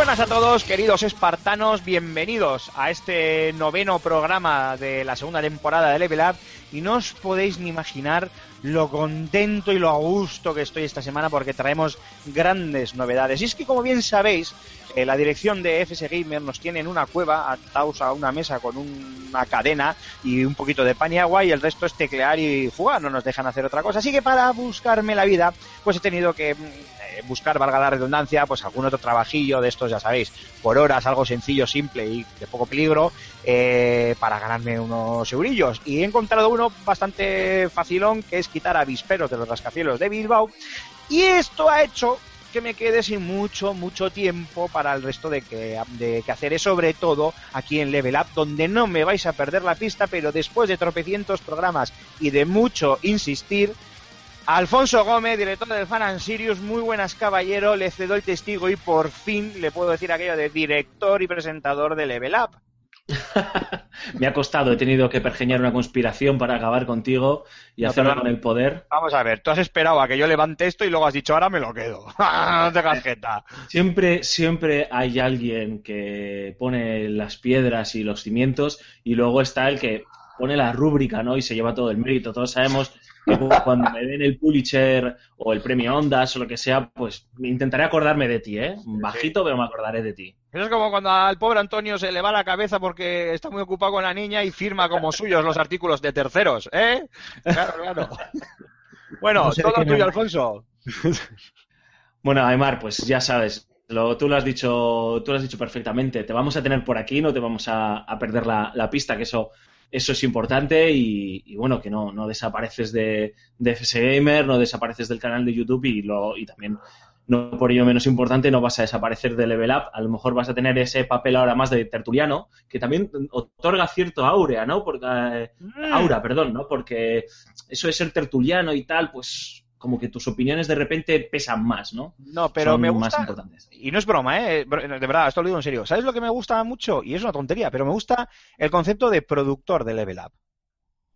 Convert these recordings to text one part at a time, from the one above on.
Buenas a todos, queridos espartanos, bienvenidos a este noveno programa de la segunda temporada de Level Up y no os podéis ni imaginar lo contento y lo a gusto que estoy esta semana porque traemos grandes novedades. Y es que como bien sabéis, eh, la dirección de FS Gamer nos tiene en una cueva atados a una mesa con una cadena y un poquito de pan y agua y el resto es teclear y jugar, no nos dejan hacer otra cosa. Así que para buscarme la vida, pues he tenido que mm, buscar, valga la redundancia, pues algún otro trabajillo de estos, ya sabéis, por horas, algo sencillo, simple y de poco peligro, eh, para ganarme unos eurillos. Y he encontrado uno bastante facilón, que es quitar avisperos de los rascacielos de Bilbao. Y esto ha hecho que me quede sin mucho, mucho tiempo para el resto de que, de que hacer, sobre todo aquí en Level Up, donde no me vais a perder la pista, pero después de tropecientos programas y de mucho insistir, Alfonso Gómez, director del Fan and Sirius, muy buenas caballero, le cedo el testigo y por fin le puedo decir aquello de director y presentador de Level Up. Me ha costado, he tenido que pergeñar una conspiración para acabar contigo y No, hacerlo con el poder. Vamos a ver, tú has esperado a que yo levante esto y luego has dicho, ahora me lo quedo. no te casqueta. Siempre, siempre hay alguien que pone las piedras y los cimientos y luego está el que pone la rúbrica, ¿no? Y se lleva todo el mérito. Todos sabemos cuando me den el Pulitzer o el premio Ondas o lo que sea, pues intentaré acordarme de ti, ¿eh? Bajito, pero me acordaré de ti. Eso es como cuando al pobre Antonio se le va la cabeza porque está muy ocupado con la niña y firma como suyos los artículos de terceros, ¿eh? Claro, claro. Bueno, No sé todo tuyo. Alfonso. Bueno, Aymar, pues ya sabes, lo- tú lo has dicho, tú lo has dicho perfectamente. Te vamos a tener por aquí, no te vamos a, a perder la, la pista, que eso, eso es importante y, y bueno, que no, no desapareces de, de FS Gamer, no desapareces del canal de YouTube y lo, y también no por ello menos importante, no vas a desaparecer de Level Up. A lo mejor vas a tener ese papel ahora más de tertuliano, que también otorga cierto aurea, ¿no? Porque, eh, Mm. aura, perdón, ¿no? Porque eso de ser tertuliano y tal, pues como que tus opiniones de repente pesan más, ¿no? No, pero Son me más gusta. importantes. Y no es broma, ¿eh? De verdad, esto lo digo en serio. ¿Sabes lo que me gusta mucho? Y es una tontería, pero me gusta el concepto de productor de Level Up.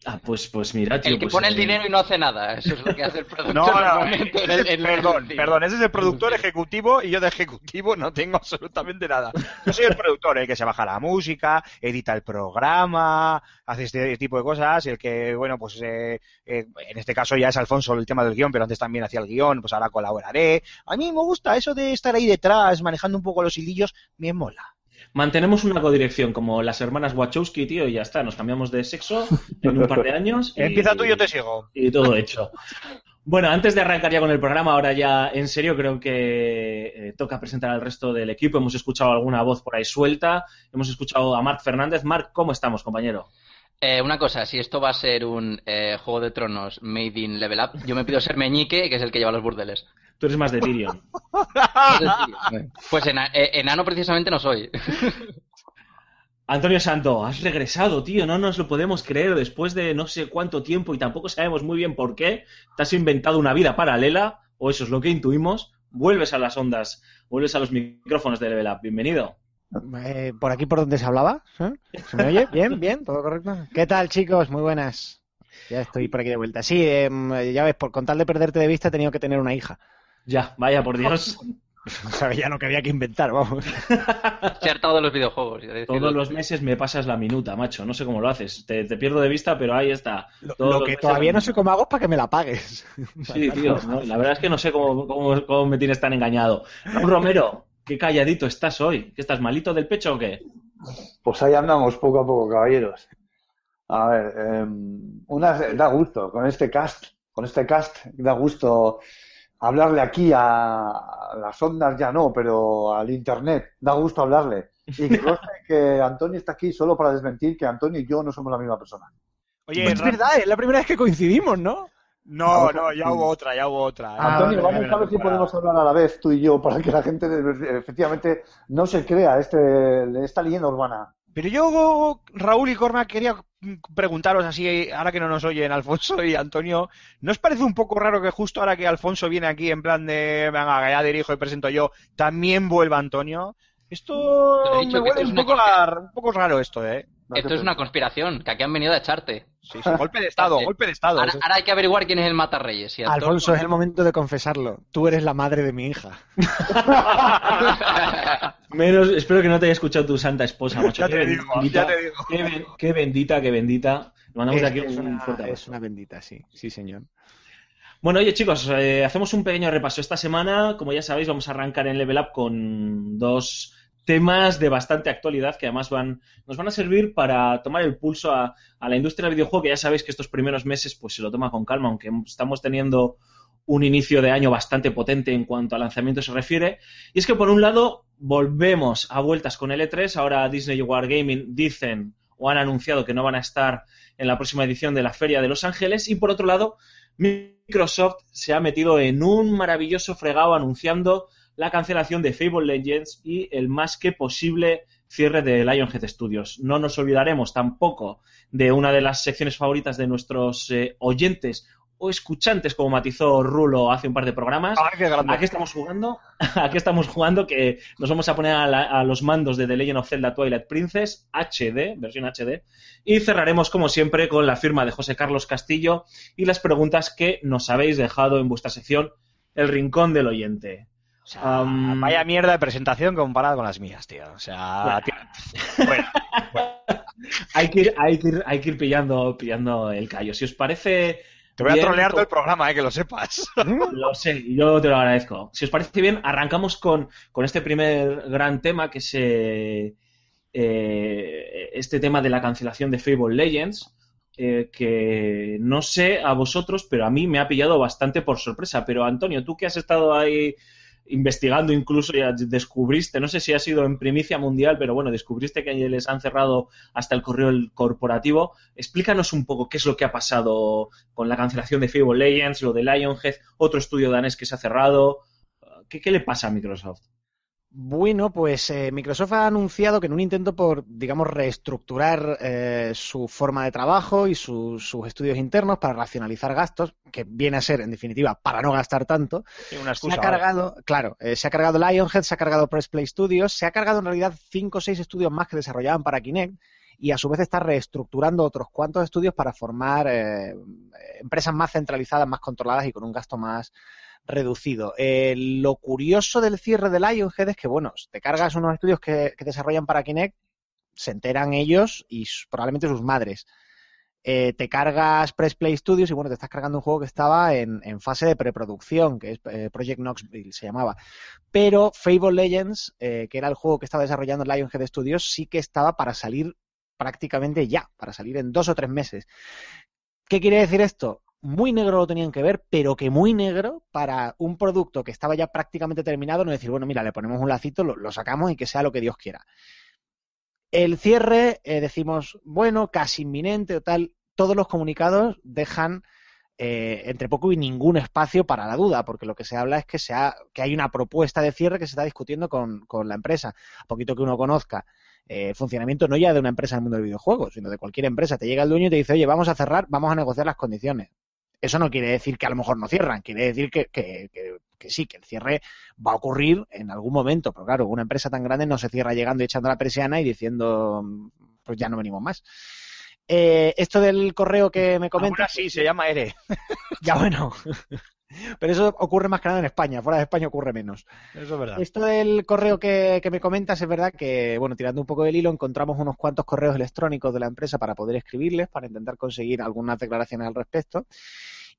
Ah, pues, pues mira, tío. El que pues, pone el eh, dinero y no hace nada. Eso es lo que hace el productor No, no, normalmente en el- en el- perdón, perdón, ese es el productor ejecutivo y yo de ejecutivo no tengo absolutamente nada. Yo soy el productor, el que se baja la música, edita el programa, hace este tipo de cosas, el que, bueno, pues eh, eh, en este caso ya es Alfonso el tema del guion, pero antes también hacía el guion, pues ahora colaboraré. A mí me gusta eso de estar ahí detrás, manejando un poco los hilillos, me mola. Mantenemos una codirección como las hermanas Wachowski, tío, y ya está. Nos cambiamos de sexo en un par de años. y- Empieza tú y yo te sigo. Y todo hecho. Bueno, antes de arrancar ya con el programa, ahora ya en serio, creo que eh, toca presentar al resto del equipo. Hemos escuchado alguna voz por ahí suelta. Hemos escuchado a Marc Fernández. Marc, ¿cómo estamos, compañero? Eh, una cosa, si esto va a ser un eh, Juego de Tronos made in Level Up, yo me pido ser Meñique, que es el que lleva los burdeles. Tú eres más de Tyrion. Pues ena- eh, enano precisamente no soy. Antonio Santo, has regresado, tío, no nos lo podemos creer después de no sé cuánto tiempo y tampoco sabemos muy bien por qué. Te has inventado una vida paralela, o eso es lo que intuimos. Vuelves a las ondas, vuelves a los micrófonos de Level Up. Bienvenido. Eh, por aquí por donde se hablaba. ¿eh? ¿Se me oye? Bien, bien, todo correcto. ¿Qué tal, chicos? Muy buenas. Ya estoy por aquí de vuelta. Sí, em, ya ves, por con tal de perderte de vista he tenido que tener una hija. Ya, vaya por Dios. Sabía lo que había que inventar, vamos. Se ha hartado de los videojuegos. Todos los meses me pasas la minuta, macho. No sé cómo lo haces. Te, te pierdo de vista, pero ahí está. Lo, Todos lo los que todavía no sé cómo hago es para que me la pagues. Sí, tío. no, la verdad es que no sé cómo, cómo, cómo me tienes tan engañado. Romero, qué calladito estás hoy. ¿Que estás malito del pecho o qué? Pues ahí andamos poco a poco, caballeros. A ver, eh, una, da gusto con este cast, con este cast da gusto hablarle aquí a, a las ondas ya no, pero al internet, da gusto hablarle. Y que conste que Antonio está aquí solo para desmentir que Antonio y yo no somos la misma persona. Oye, es verdad, es la primera vez que coincidimos, ¿no? No, no, ya hubo otra, ya hubo otra. Ah, Antonio, vamos a ver si podemos hablar a la vez tú y yo para que la gente efectivamente no se crea este, esta leyenda urbana. Pero yo, Raúl y Cormac, quería preguntaros así, ahora que no nos oyen Alfonso y Antonio, ¿no os parece un poco raro que justo ahora que Alfonso viene aquí en plan de, venga, ya dirijo y presento yo, también vuelva Antonio? Esto me huele un poco, un poco raro esto, ¿eh? No Esto es una conspiración, que aquí han venido a echarte. Sí, sí, golpe de estado, golpe de estado. Ahora, hay que averiguar quién es el matarreyes. y Antonio- Alfonso, es el momento de confesarlo. Tú eres la madre de mi hija. Menos, espero que no te haya escuchado tu santa esposa, macho. Ya Qué te digo, bendita, ya te digo. Qué, ben- qué bendita, qué bendita. Le mandamos de Es, aquí es un una, fuerte abrazo. es una bendita, sí, sí, señor. Bueno, oye chicos, eh, hacemos un pequeño repaso. Esta semana, como ya sabéis, vamos a arrancar en Level Up con dos temas de bastante actualidad que además van, nos van a servir para tomar el pulso a, la industria del videojuego, que ya sabéis que estos primeros meses pues se lo toma con calma, aunque estamos teniendo un inicio de año bastante potente en cuanto a lanzamiento se refiere. Y es que por un lado volvemos a vueltas con el E3, ahora Disney y Wargaming dicen o han anunciado que no van a estar en la próxima edición de la Feria de Los Ángeles y por otro lado Microsoft se ha metido en un maravilloso fregado anunciando la cancelación de Fable Legends y el más que posible cierre de Lionhead Studios. No nos olvidaremos tampoco de una de las secciones favoritas de nuestros eh, oyentes o escuchantes, como matizó Rulo hace un par de programas. Ay, qué grande. ¿A qué estamos jugando? ¿A qué estamos jugando? Que nos vamos a poner a, la- a los mandos de The Legend of Zelda Twilight Princess HD, versión HD, y cerraremos como siempre con la firma de José Carlos Castillo y las preguntas que nos habéis dejado en vuestra sección El Rincón del Oyente. O sea, Am, vaya mierda de presentación comparada con las mías, tío. O sea, tío, bueno, Hay que ir, hay que ir, hay que ir pillando, pillando el callo. Si os parece... te voy a trolear todo el programa, eh, que lo sepas. Lo sé, yo te lo agradezco. Si os parece bien, arrancamos con, con este primer gran tema, que es eh, eh, este tema de la cancelación de Fable Legends, eh, que no sé a vosotros, pero a mí me ha pillado bastante por sorpresa. Pero Antonio, tú que has estado ahí investigando incluso ya descubriste, no sé si ha sido en primicia mundial, pero bueno, descubriste que les han cerrado hasta el correo corporativo. Explícanos un poco qué es lo que ha pasado con la cancelación de Fable Legends, lo de Lionhead, otro estudio danés que se ha cerrado. ¿Qué, qué le pasa a Microsoft? Bueno, pues eh, Microsoft ha anunciado que en un intento por, digamos, reestructurar eh, su forma de trabajo y su- sus estudios internos para racionalizar gastos, que viene a ser, en definitiva, para no gastar tanto, una se ha vale. cargado, claro, eh, se ha cargado Lionhead, se ha cargado Press Play Studios, se ha cargado en realidad cinco o seis estudios más que desarrollaban para Kinect y a su vez está reestructurando otros cuantos estudios para formar eh, empresas más centralizadas, más controladas y con un gasto más reducido. Eh, lo curioso del cierre de Lionhead es que, bueno, te cargas unos estudios que, desarrollan para Kinect, se enteran ellos y probablemente sus madres. Eh, te cargas Press Play Studios y bueno, te estás cargando un juego que estaba en, fase de preproducción, que es eh, Project Knoxville, se llamaba. Pero Fable Legends, que era el juego que estaba desarrollando Lionhead Studios, sí que estaba para salir prácticamente ya, para salir en dos o tres meses. ¿Qué quiere decir esto? Muy negro lo tenían que ver, pero que muy negro para un producto que estaba ya prácticamente terminado, no decir, bueno, mira, le ponemos un lacito, lo, sacamos y que sea lo que Dios quiera. El cierre, eh, decimos, bueno, casi inminente o tal, todos los comunicados dejan eh, entre poco y ningún espacio para la duda, porque lo que se habla es que, se ha- que hay una propuesta de cierre que se está discutiendo con, con la empresa. A poquito que uno conozca eh, el funcionamiento no ya de una empresa en el mundo del videojuego, sino de cualquier empresa. Te llega el dueño y te dice, oye, vamos a cerrar, vamos a negociar las condiciones. Eso no quiere decir que a lo mejor no cierran, quiere decir que, que- que- que sí, que el cierre va a ocurrir en algún momento. Pero claro, una empresa tan grande no se cierra llegando y echando la persiana y diciendo, pues ya no venimos más. Eh, esto del correo que me comenta. Alguna sí, se llama ERE. Ya bueno. Pero eso ocurre más que nada en España. Fuera de España ocurre menos. Eso es verdad. Esto del correo que, que me comentas es verdad que, bueno, tirando un poco del hilo, encontramos unos cuantos correos electrónicos de la empresa para poder escribirles, para intentar conseguir algunas declaraciones al respecto.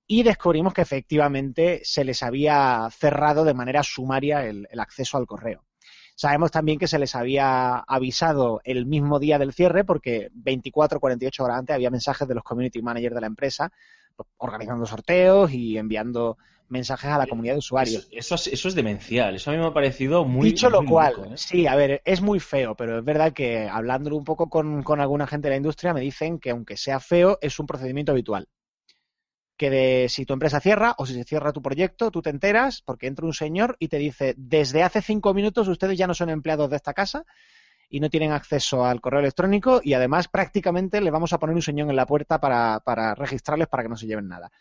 Y descubrimos que efectivamente se les había cerrado de manera sumaria el, el acceso al correo. Sabemos también que se les había avisado el mismo día del cierre, porque 24 48 horas antes había mensajes de los community managers de la empresa pues, organizando sorteos y enviando mensajes a la comunidad de usuarios. Eso, eso es, eso es demencial. Eso a mí me ha parecido muy. Dicho lo muy cual, loco, ¿eh? sí, a ver, es muy feo, pero es verdad que hablándolo un poco con, con alguna gente de la industria me dicen que aunque sea feo, es un procedimiento habitual. Que de, si tu empresa cierra o si se cierra tu proyecto, tú te enteras porque entra un señor y te dice, desde hace cinco minutos ustedes ya no son empleados de esta casa y no tienen acceso al correo electrónico y además prácticamente le vamos a poner un señor en la puerta para, para registrarles para que no se lleven nada.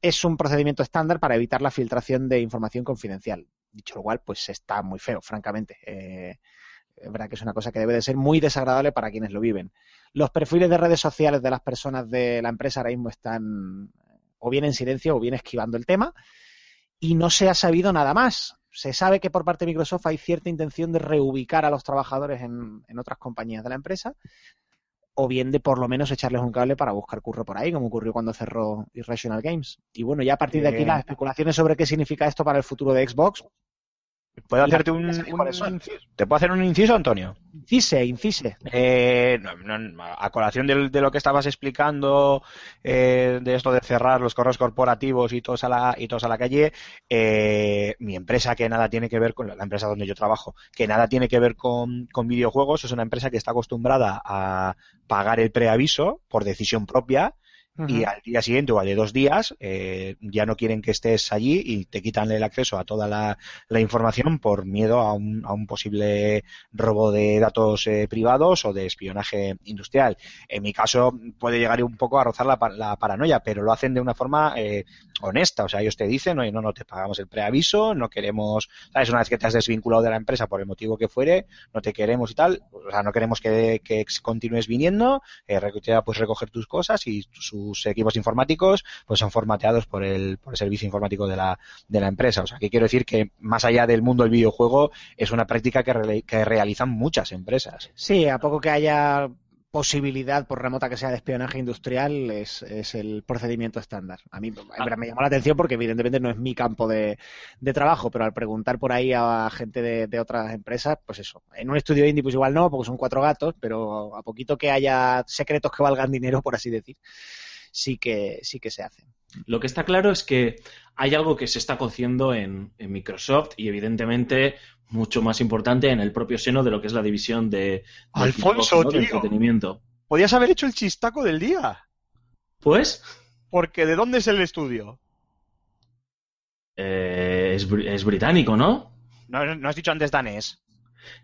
Es un procedimiento estándar para evitar la filtración de información confidencial. Dicho lo cual, pues está muy feo, francamente. Eh, es verdad que es una cosa que debe de ser muy desagradable para quienes lo viven. Los perfiles de redes sociales de las personas de la empresa ahora mismo están o bien en silencio o bien esquivando el tema y no se ha sabido nada más. Se sabe que por parte de Microsoft hay cierta intención de reubicar a los trabajadores en, en otras compañías de la empresa o bien de por lo menos echarles un cable para buscar curro por ahí, como ocurrió cuando cerró Irrational Games. Y bueno, ya a partir de aquí Eh. las especulaciones sobre qué significa esto para el futuro de Xbox. ¿Puedo hacerte un? ¿Te puedo hacer un inciso, Antonio? Incise, incise. Eh, no, no, a colación de, lo que estabas explicando, eh, de esto de cerrar los correos corporativos y todos a la, y todos a la calle, eh, mi empresa que nada tiene que ver con la, la empresa donde yo trabajo, que nada tiene que ver con, con videojuegos, es una empresa que está acostumbrada a pagar el preaviso por decisión propia y al día siguiente o al de dos días eh, ya no quieren que estés allí y te quitan el acceso a toda la, la información por miedo a un, a un posible robo de datos eh, privados o de espionaje industrial. En mi caso puede llegar un poco a rozar la, la paranoia, pero lo hacen de una forma eh, honesta. O sea, ellos te dicen, oye, no, no te pagamos el preaviso, no queremos, ¿sabes? Una vez que te has desvinculado de la empresa por el motivo que fuere, no te queremos y tal, o sea, no queremos que, que continúes viniendo, eh, puedes recoger tus cosas y sus equipos informáticos pues son formateados por el, por el servicio informático de la, de la empresa. O sea, que quiero decir que más allá del mundo del videojuego es una práctica que, realizan muchas empresas. Sí, a poco que haya posibilidad, por remota que sea, de espionaje industrial, es, es el procedimiento estándar. A mí verdad, me llamó la atención porque evidentemente no es mi campo de, de trabajo, pero al preguntar por ahí a gente de, de otras empresas, pues eso. En un estudio indie pues igual no, porque son cuatro gatos, pero a poquito que haya secretos que valgan dinero, por así decir, sí que, sí que se hacen. Lo que está claro es que hay algo que se está cociendo en, en Microsoft y evidentemente mucho más importante en el propio seno de lo que es la división de, de Alfonso, Xbox, ¿no? de tío. entretenimiento. Podías haber hecho el chistaco del día. Pues Porque ¿de dónde es el estudio? eh, es, br- es británico, ¿no? No, no has dicho antes danés.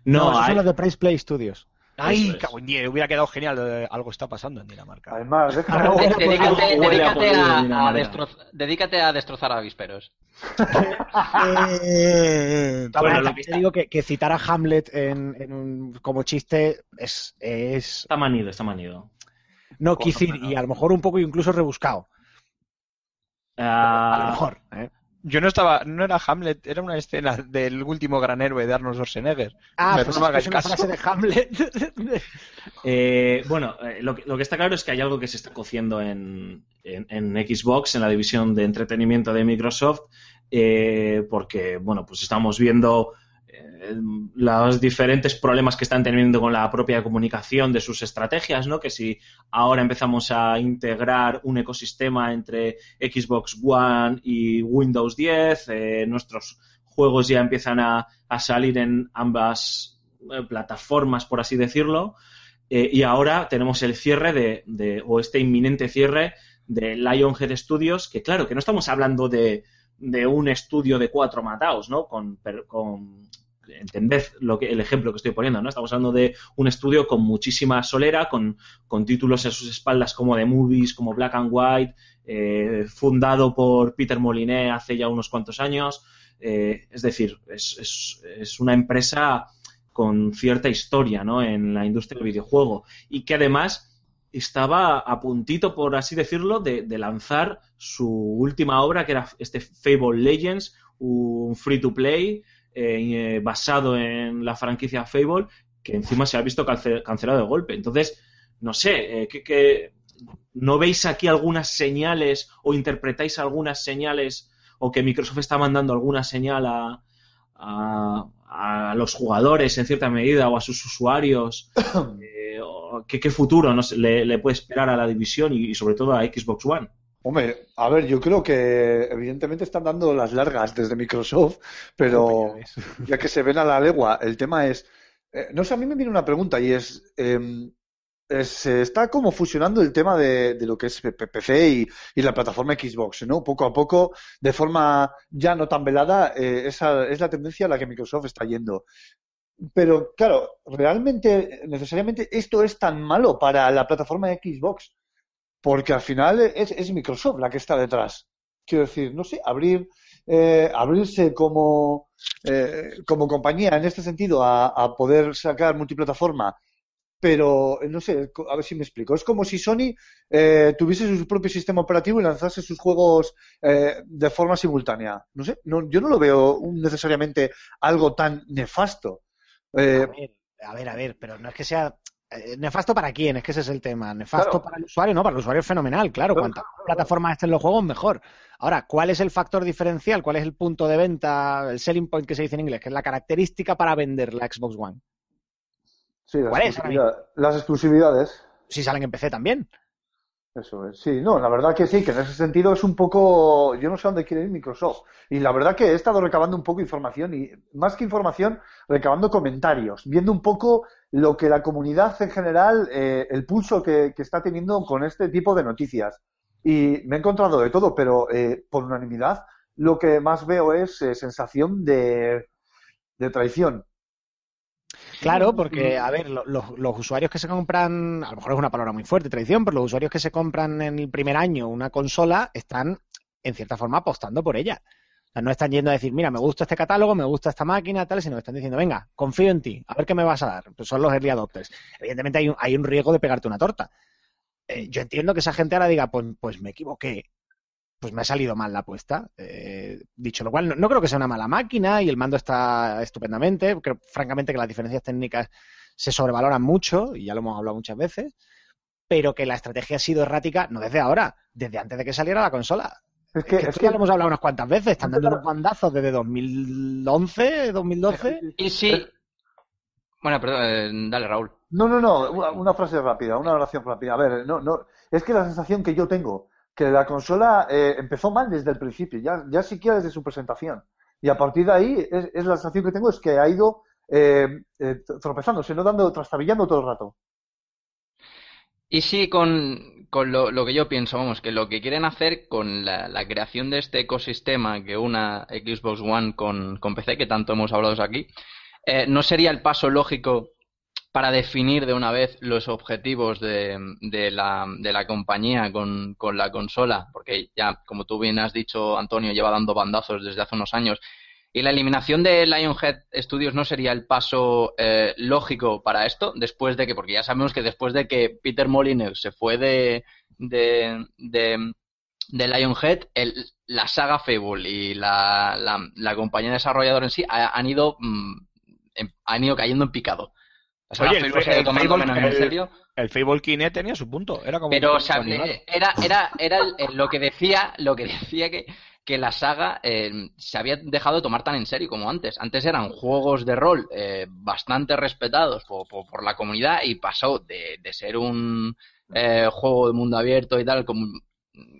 No, hay- son los de Price Play Studios. Ay, diez, hubiera quedado genial. eh, Algo está pasando en Dinamarca. Además, Ah, Dedícate, a dedícate podrido de a, destrozar avisperos. La Bueno, te digo que, que citar a Hamlet en, en un, como chiste es, es está manido, está manido. no pero- y a lo mejor un poco incluso rebuscado. A lo Ah, mejor. ¿eh? Yo no estaba, no era Hamlet, era una escena del último gran héroe de Arnold Schwarzenegger. Ah, Me- pues no me es, una caso. frase de Hamlet. Eh, bueno, eh, lo, que, lo que está claro es que hay algo que se está cociendo en, en- en Xbox, en la división de entretenimiento de Microsoft, eh, porque, bueno, pues estamos viendo eh, los diferentes problemas que están teniendo con la propia comunicación de sus estrategias, ¿no? Que si ahora empezamos a integrar un ecosistema entre Xbox One y Windows 10, eh, nuestros juegos ya empiezan a, a salir en ambas eh, plataformas, por así decirlo. Eh, y ahora tenemos el cierre de, de- o este inminente cierre de Lionhead Studios, que claro, que no estamos hablando de, de un estudio de cuatro mataos, ¿no? Con, con entended lo que, el ejemplo que estoy poniendo, ¿no? Estamos hablando de un estudio con muchísima solera, con, con títulos en sus espaldas como The Movies, como Black and White, eh, fundado por Peter Moliné hace ya unos cuantos años. Eh, es decir, es, es- es una empresa con cierta historia ¿no? en la industria del videojuego y que además estaba a puntito, por así decirlo, de, de lanzar su última obra, que era este Fable Legends, un free to play eh, basado en la franquicia Fable, que encima se ha visto cance- cancelado de golpe. Entonces, no sé, eh, ¿qué- qué- ¿no veis aquí algunas señales o interpretáis algunas señales o que Microsoft está mandando alguna señal a, a, a los jugadores en cierta medida o a sus usuarios? ¿qué, qué futuro no sé, le, le puede esperar a la división y, y sobre todo a Xbox One? Hombre, a ver, yo creo que evidentemente están dando las largas desde Microsoft, pero ya que se ven a la legua, el tema es, eh, no sé, a mí me viene una pregunta y es, eh, eh, se está como fusionando el tema de, de lo que es PC y, y la plataforma Xbox, ¿no? Poco a poco, de forma ya no tan velada, eh, esa es la tendencia a la que Microsoft está yendo. Pero claro, realmente, necesariamente, esto es tan malo para la plataforma Xbox, porque al final es, es Microsoft la que está detrás. Quiero decir, no sé, abrir, eh, abrirse como, eh, como compañía en este sentido a, poder sacar multiplataforma, pero no sé, a ver si me explico. Es como si Sony eh, tuviese su propio sistema operativo y lanzase sus juegos eh, de forma simultánea. No sé, no, yo no lo veo necesariamente algo tan nefasto. Eh, A ver, a ver, a ver, pero no es que sea eh, nefasto para quién, es que ese es el tema. Nefasto Claro. para el usuario, no, para el usuario es fenomenal, claro. Claro, Cuantas más plataformas estén los juegos, mejor. Ahora, ¿cuál es el factor diferencial? ¿Cuál es el punto de venta, el selling point que se dice en inglés, que es la característica para vender la Xbox One? sí, ¿Cuál es, exclusividad- las exclusividades. Si salen en PC también. Eso es, sí, no, la verdad que sí, que en ese sentido es un poco, yo no sé dónde quiere ir Microsoft. Y la verdad que he estado recabando un poco información y más que información, recabando comentarios, viendo un poco lo que la comunidad en general, eh, el pulso que, que está teniendo con este tipo de noticias. Y me he encontrado de todo, pero eh, por unanimidad lo que más veo es eh, sensación de, de traición. Claro, porque, a ver, lo- los, los usuarios que se compran, a lo mejor es una palabra muy fuerte, traición, pero los usuarios que se compran en el primer año una consola están, en cierta forma, apostando por ella. O sea, no están yendo a decir, mira, me gusta este catálogo, me gusta esta máquina, tal, sino que están diciendo, venga, confío en ti, a ver qué me vas a dar. Pues son los early adopters. Evidentemente hay un, hay un riesgo de pegarte una torta. Eh, yo entiendo que esa gente ahora diga, pues, pues me equivoqué, pues me ha salido mal la apuesta. Eh, dicho lo cual, no, no creo que sea una mala máquina y el mando está estupendamente. Creo, francamente, que las diferencias técnicas se sobrevaloran mucho, y ya lo hemos hablado muchas veces, pero que la estrategia ha sido errática, no desde ahora, desde antes de que saliera la consola. Es Es que, es que- ya lo hemos hablado unas cuantas veces, están dando unos bandazos desde 2011, 2012. Y sí. Bueno, perdón, eh, dale, Raúl. No, no, no, una, una frase rápida, una oración rápida. A ver, no, no, es que la sensación que yo tengo, que la consola eh, empezó mal desde el principio, ya, ya siquiera desde su presentación. Y a partir de ahí, es, es la sensación que tengo es que ha ido eh, eh, tropezándose, no dando, trastabillando todo el rato. Y sí, con, con lo, lo que yo pienso, vamos, que lo que quieren hacer con la, la creación de este ecosistema que una Xbox One con, con PC, que tanto hemos hablado aquí, eh, no sería el paso lógico para definir de una vez los objetivos de, de la, de la compañía con, con la consola, porque ya, como tú bien has dicho, Antonio, lleva dando bandazos desde hace unos años. Y la eliminación de Lionhead Studios no sería el paso eh, lógico para esto, después de que, porque ya sabemos que después de que Peter Molyneux se fue de, de, de, Lionhead, el, la saga Fable y la, la, la compañía desarrolladora en sí ha- han ido, mm, han ido cayendo en picado. Oye, el, ido el menos en serio. Kinect tenía su punto. Era como Pero un o sea, eh, era, era, era lo que decía, lo que decía que, que la saga eh, se había dejado de tomar tan en serio como antes. Antes eran juegos de rol eh, bastante respetados por, por- por la comunidad y pasó de, de ser un eh, juego de mundo abierto y tal, con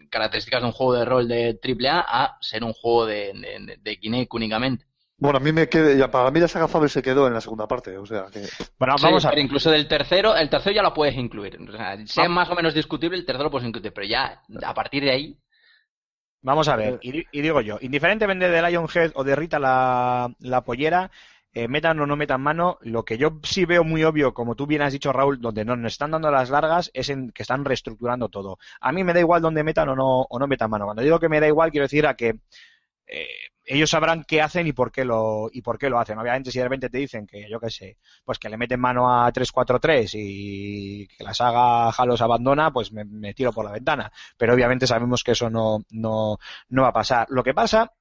características de un juego de rol de AAA a ser un juego de, de, de Kinect únicamente. Bueno, a mí me quedé, ya, para mí la saga Fable se quedó en la segunda parte, o sea que... Bueno, Sí, vamos a pero incluso del tercero, el tercero ya lo puedes incluir. O sea, sea más o menos discutible, el tercero lo puedes incluir, pero ya a partir de ahí Vamos a ver, y, di- y digo yo, indiferentemente de Lionhead o de Rita la, la pollera, eh, metan o no metan mano, lo que yo sí veo muy obvio, como tú bien has dicho, Raúl, donde no nos están dando las largas, es en que están reestructurando todo. A mí me da igual donde metan o no, o no metan mano. Cuando digo que me da igual, quiero decir a que eh, ellos sabrán qué hacen y por qué lo y por qué lo hacen. Obviamente, si de repente te dicen que, yo qué sé, pues que le meten mano a 343 y que la saga Halo se abandona, pues me, tiro por la ventana. Pero obviamente sabemos que eso no, no, no va a pasar. Lo que pasa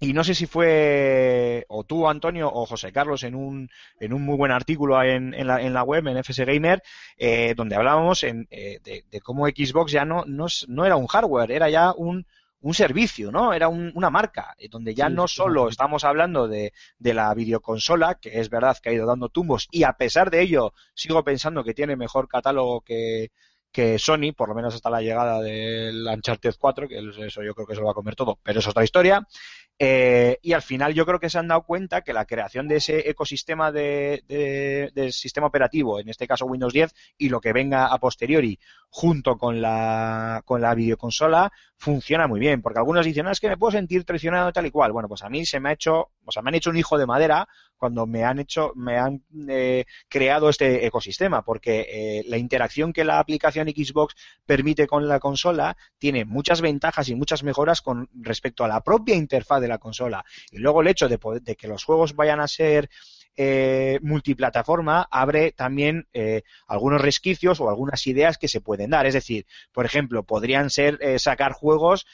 y no sé si fue o tú, Antonio, o José Carlos en un, en un muy buen artículo en, en, la, en la web, en FS Gamer, eh, donde hablábamos en, eh, de, de cómo Xbox ya no, no, no era un hardware, era ya un, un servicio, ¿no? Era un- una marca, eh, donde ya Sí, no solo sí. estamos hablando de, de la videoconsola, que es verdad que ha ido dando tumbos, y a pesar de ello sigo pensando que tiene mejor catálogo que, que Sony, por lo menos hasta la llegada del Uncharted 4, que eso yo creo que se lo va a comer todo, pero es otra historia. Eh, y al final yo creo que se han dado cuenta que la creación de ese ecosistema de, de- sistema operativo, en este caso Windows 10, y lo que venga a posteriori junto con la, con la videoconsola, funciona muy bien. Porque algunos dicen, "No, es que me puedo sentir traicionado tal y cual. Bueno, pues a mí se me ha hecho, o sea, me han hecho un hijo de madera cuando me han hecho, me han eh, creado este ecosistema, porque eh, la interacción que la aplicación Xbox permite con la consola tiene muchas ventajas y muchas mejoras con respecto a la propia interfaz de la consola. Y luego el hecho de, poder- de que los juegos vayan a ser eh, multiplataforma abre también eh, algunos resquicios o algunas ideas que se pueden dar. Es decir, por ejemplo, podrían ser eh, sacar juegos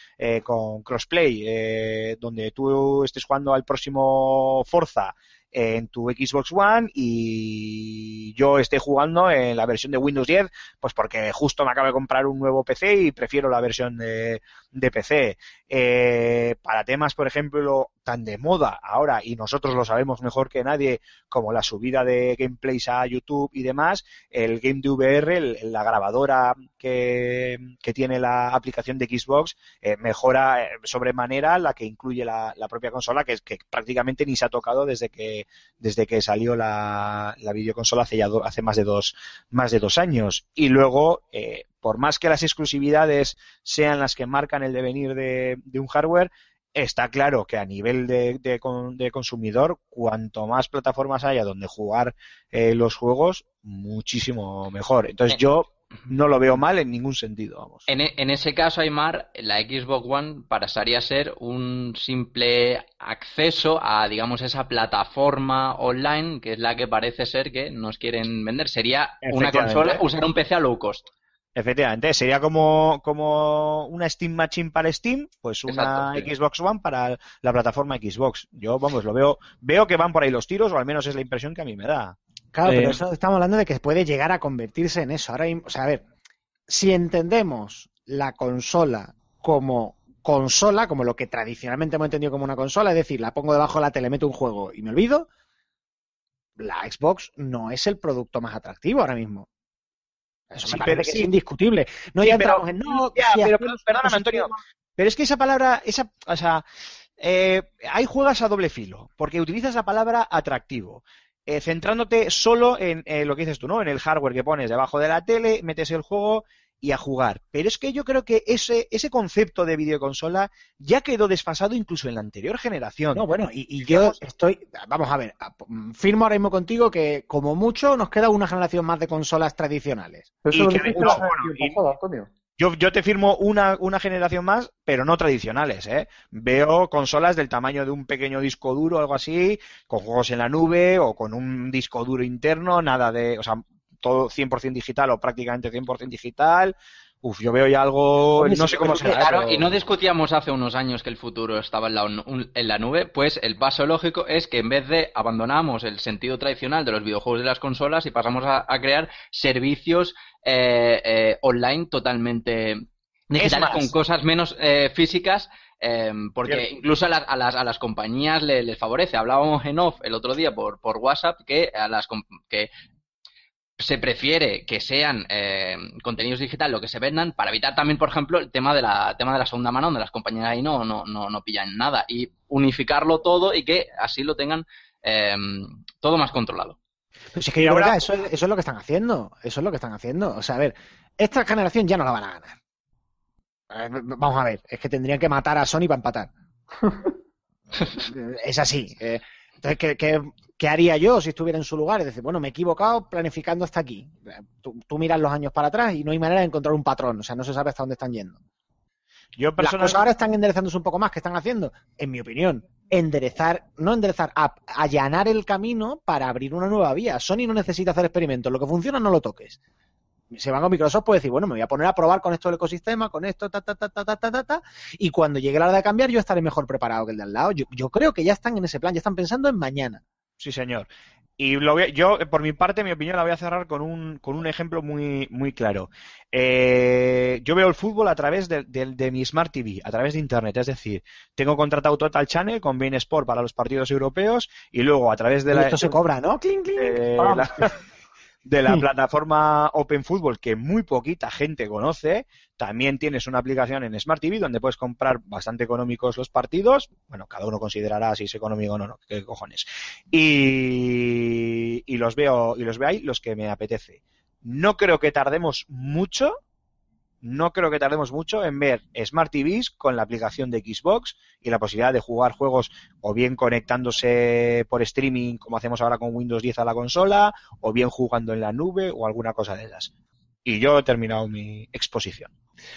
con crossplay, donde tú estés jugando al próximo Forza en tu Xbox One y yo esté jugando en la versión de Windows 10, pues porque justo me acabo de comprar un nuevo PC y prefiero la versión de, de PC. Eh, para temas, por ejemplo, tan de moda ahora, y nosotros lo sabemos mejor que nadie, como la subida de gameplays a YouTube y demás, el Game de VR, la grabadora que, que tiene la aplicación de Xbox, eh, mejora eh, sobremanera la que incluye la, propia consola, que, que prácticamente ni se ha tocado desde que, desde que salió la, la videoconsola hace ya hace más de dos, más de dos años. Y luego, por más que las exclusividades sean las que marcan el devenir de, de un hardware, está claro que a nivel de, de con- de consumidor, cuanto más plataformas haya donde jugar eh, los juegos, muchísimo mejor. Entonces Eh, yo no lo veo mal en ningún sentido, vamos. En, e- en ese caso, Aymar, la Xbox One pasaría a ser un simple acceso a, digamos, esa plataforma online que es la que parece ser que nos quieren vender. Sería una consola, usar un PC a low cost. Efectivamente, sería como, como una Steam Machine para Steam, pues una Exacto, sí. Xbox One para la plataforma Xbox. Yo, vamos, lo veo, veo que van por ahí los tiros, o al menos es la impresión que a mí me da. Claro, Eh, pero eso estamos hablando de que puede llegar a convertirse en eso. Ahora, o sea, a ver, si entendemos la consola como consola, como lo que tradicionalmente hemos entendido como una consola, es decir, la pongo debajo de la tele, meto un juego y me olvido, la Xbox no es el producto más atractivo ahora mismo. Eso Sí, me parece pero que sí. es indiscutible. No Sí, ya entramos en no, ya, si pero perdóname, Antonio, Pero es que esa palabra, esa, o sea, eh, hay juegas a doble filo, porque utilizas la palabra atractivo, eh, centrándote solo en eh, lo que dices tú, ¿no? En el hardware que pones debajo de la tele, metes el juego y a jugar. Pero es que yo creo que ese, ese concepto de videoconsola ya quedó desfasado incluso en la anterior generación. No, bueno, y, y yo estoy, vamos a ver, a- firmo ahora mismo contigo que como mucho nos queda una generación más de consolas tradicionales. Eso Y que bueno, yo te firmo una, una generación más, pero no tradicionales, ¿eh? Veo consolas del tamaño de un pequeño disco duro o algo así, con juegos en la nube o con un disco duro interno, nada de, o sea, todo 100% digital o prácticamente 100% digital. Uf, yo veo ya algo, no sé cómo será. Claro, pero- y no discutíamos hace unos años que el futuro estaba en la, un- en la nube, pues el paso lógico es que en vez de abandonamos el sentido tradicional de los videojuegos de las consolas y pasamos a, a crear servicios eh, eh, online totalmente digitales con cosas menos eh, físicas. eh, porque incluso a las, a las, a las compañías le- les favorece. Hablábamos en off el otro día por, por WhatsApp que a las que se prefiere que sean eh, contenidos digitales lo que se vendan para evitar también, por ejemplo, el tema de la tema de la segunda mano, donde las compañías ahí no, no, no, no pillan nada y unificarlo todo y que así lo tengan eh, todo más controlado. Pues es que yo ahora- que eso, es- eso es lo que están haciendo. Eso es lo que están haciendo. O sea, a ver, esta generación ya no la van a ganar. Eh, Vamos a ver, es que tendrían que matar a Sony para empatar. es así. Entonces, ¿qué, qué, qué haría yo si estuviera en su lugar? Es decir, bueno, me he equivocado planificando hasta aquí. Tú, tú miras los años para atrás y no hay manera de encontrar un patrón. O sea, no se sabe hasta dónde están yendo. yo Las personalmente- cosas ahora están enderezándose un poco más. ¿Qué están haciendo? En mi opinión, enderezar, no enderezar, a- allanar el camino para abrir una nueva vía. Sony no necesita hacer experimentos. Lo que funciona no lo toques se van a Microsoft puede decir, bueno, me voy a poner a probar con esto el ecosistema, con esto, ta, ta, ta, ta, ta, ta, ta, y cuando llegue la hora de cambiar yo estaré mejor preparado que el de al lado. Yo, creo que ya están en ese plan, ya están pensando en mañana. Sí, señor. Y lo voy yo, por mi parte, mi opinión la voy a cerrar con un, con un ejemplo muy, muy claro. Eh, yo veo el fútbol a través de, de, mi Smart TV, a través de Internet. Es decir, tengo contratado Total Channel con Bein Sport para los partidos europeos y luego a través de la... Esto se eh, cobra, ¿no? Eh, de la plataforma Open Football que muy poquita gente conoce. También tienes una aplicación en Smart TV donde puedes comprar bastante económicos los partidos. Bueno, cada uno considerará si es económico o no, no, qué cojones. Y, y los veo y los veo ahí los que me apetece. No creo que tardemos mucho. No creo que tardemos mucho en ver Smart TVs con la aplicación de Xbox y la posibilidad de jugar juegos o bien conectándose por streaming como hacemos ahora con Windows 10 a la consola o bien jugando en la nube o alguna cosa de esas. Y yo he terminado mi exposición.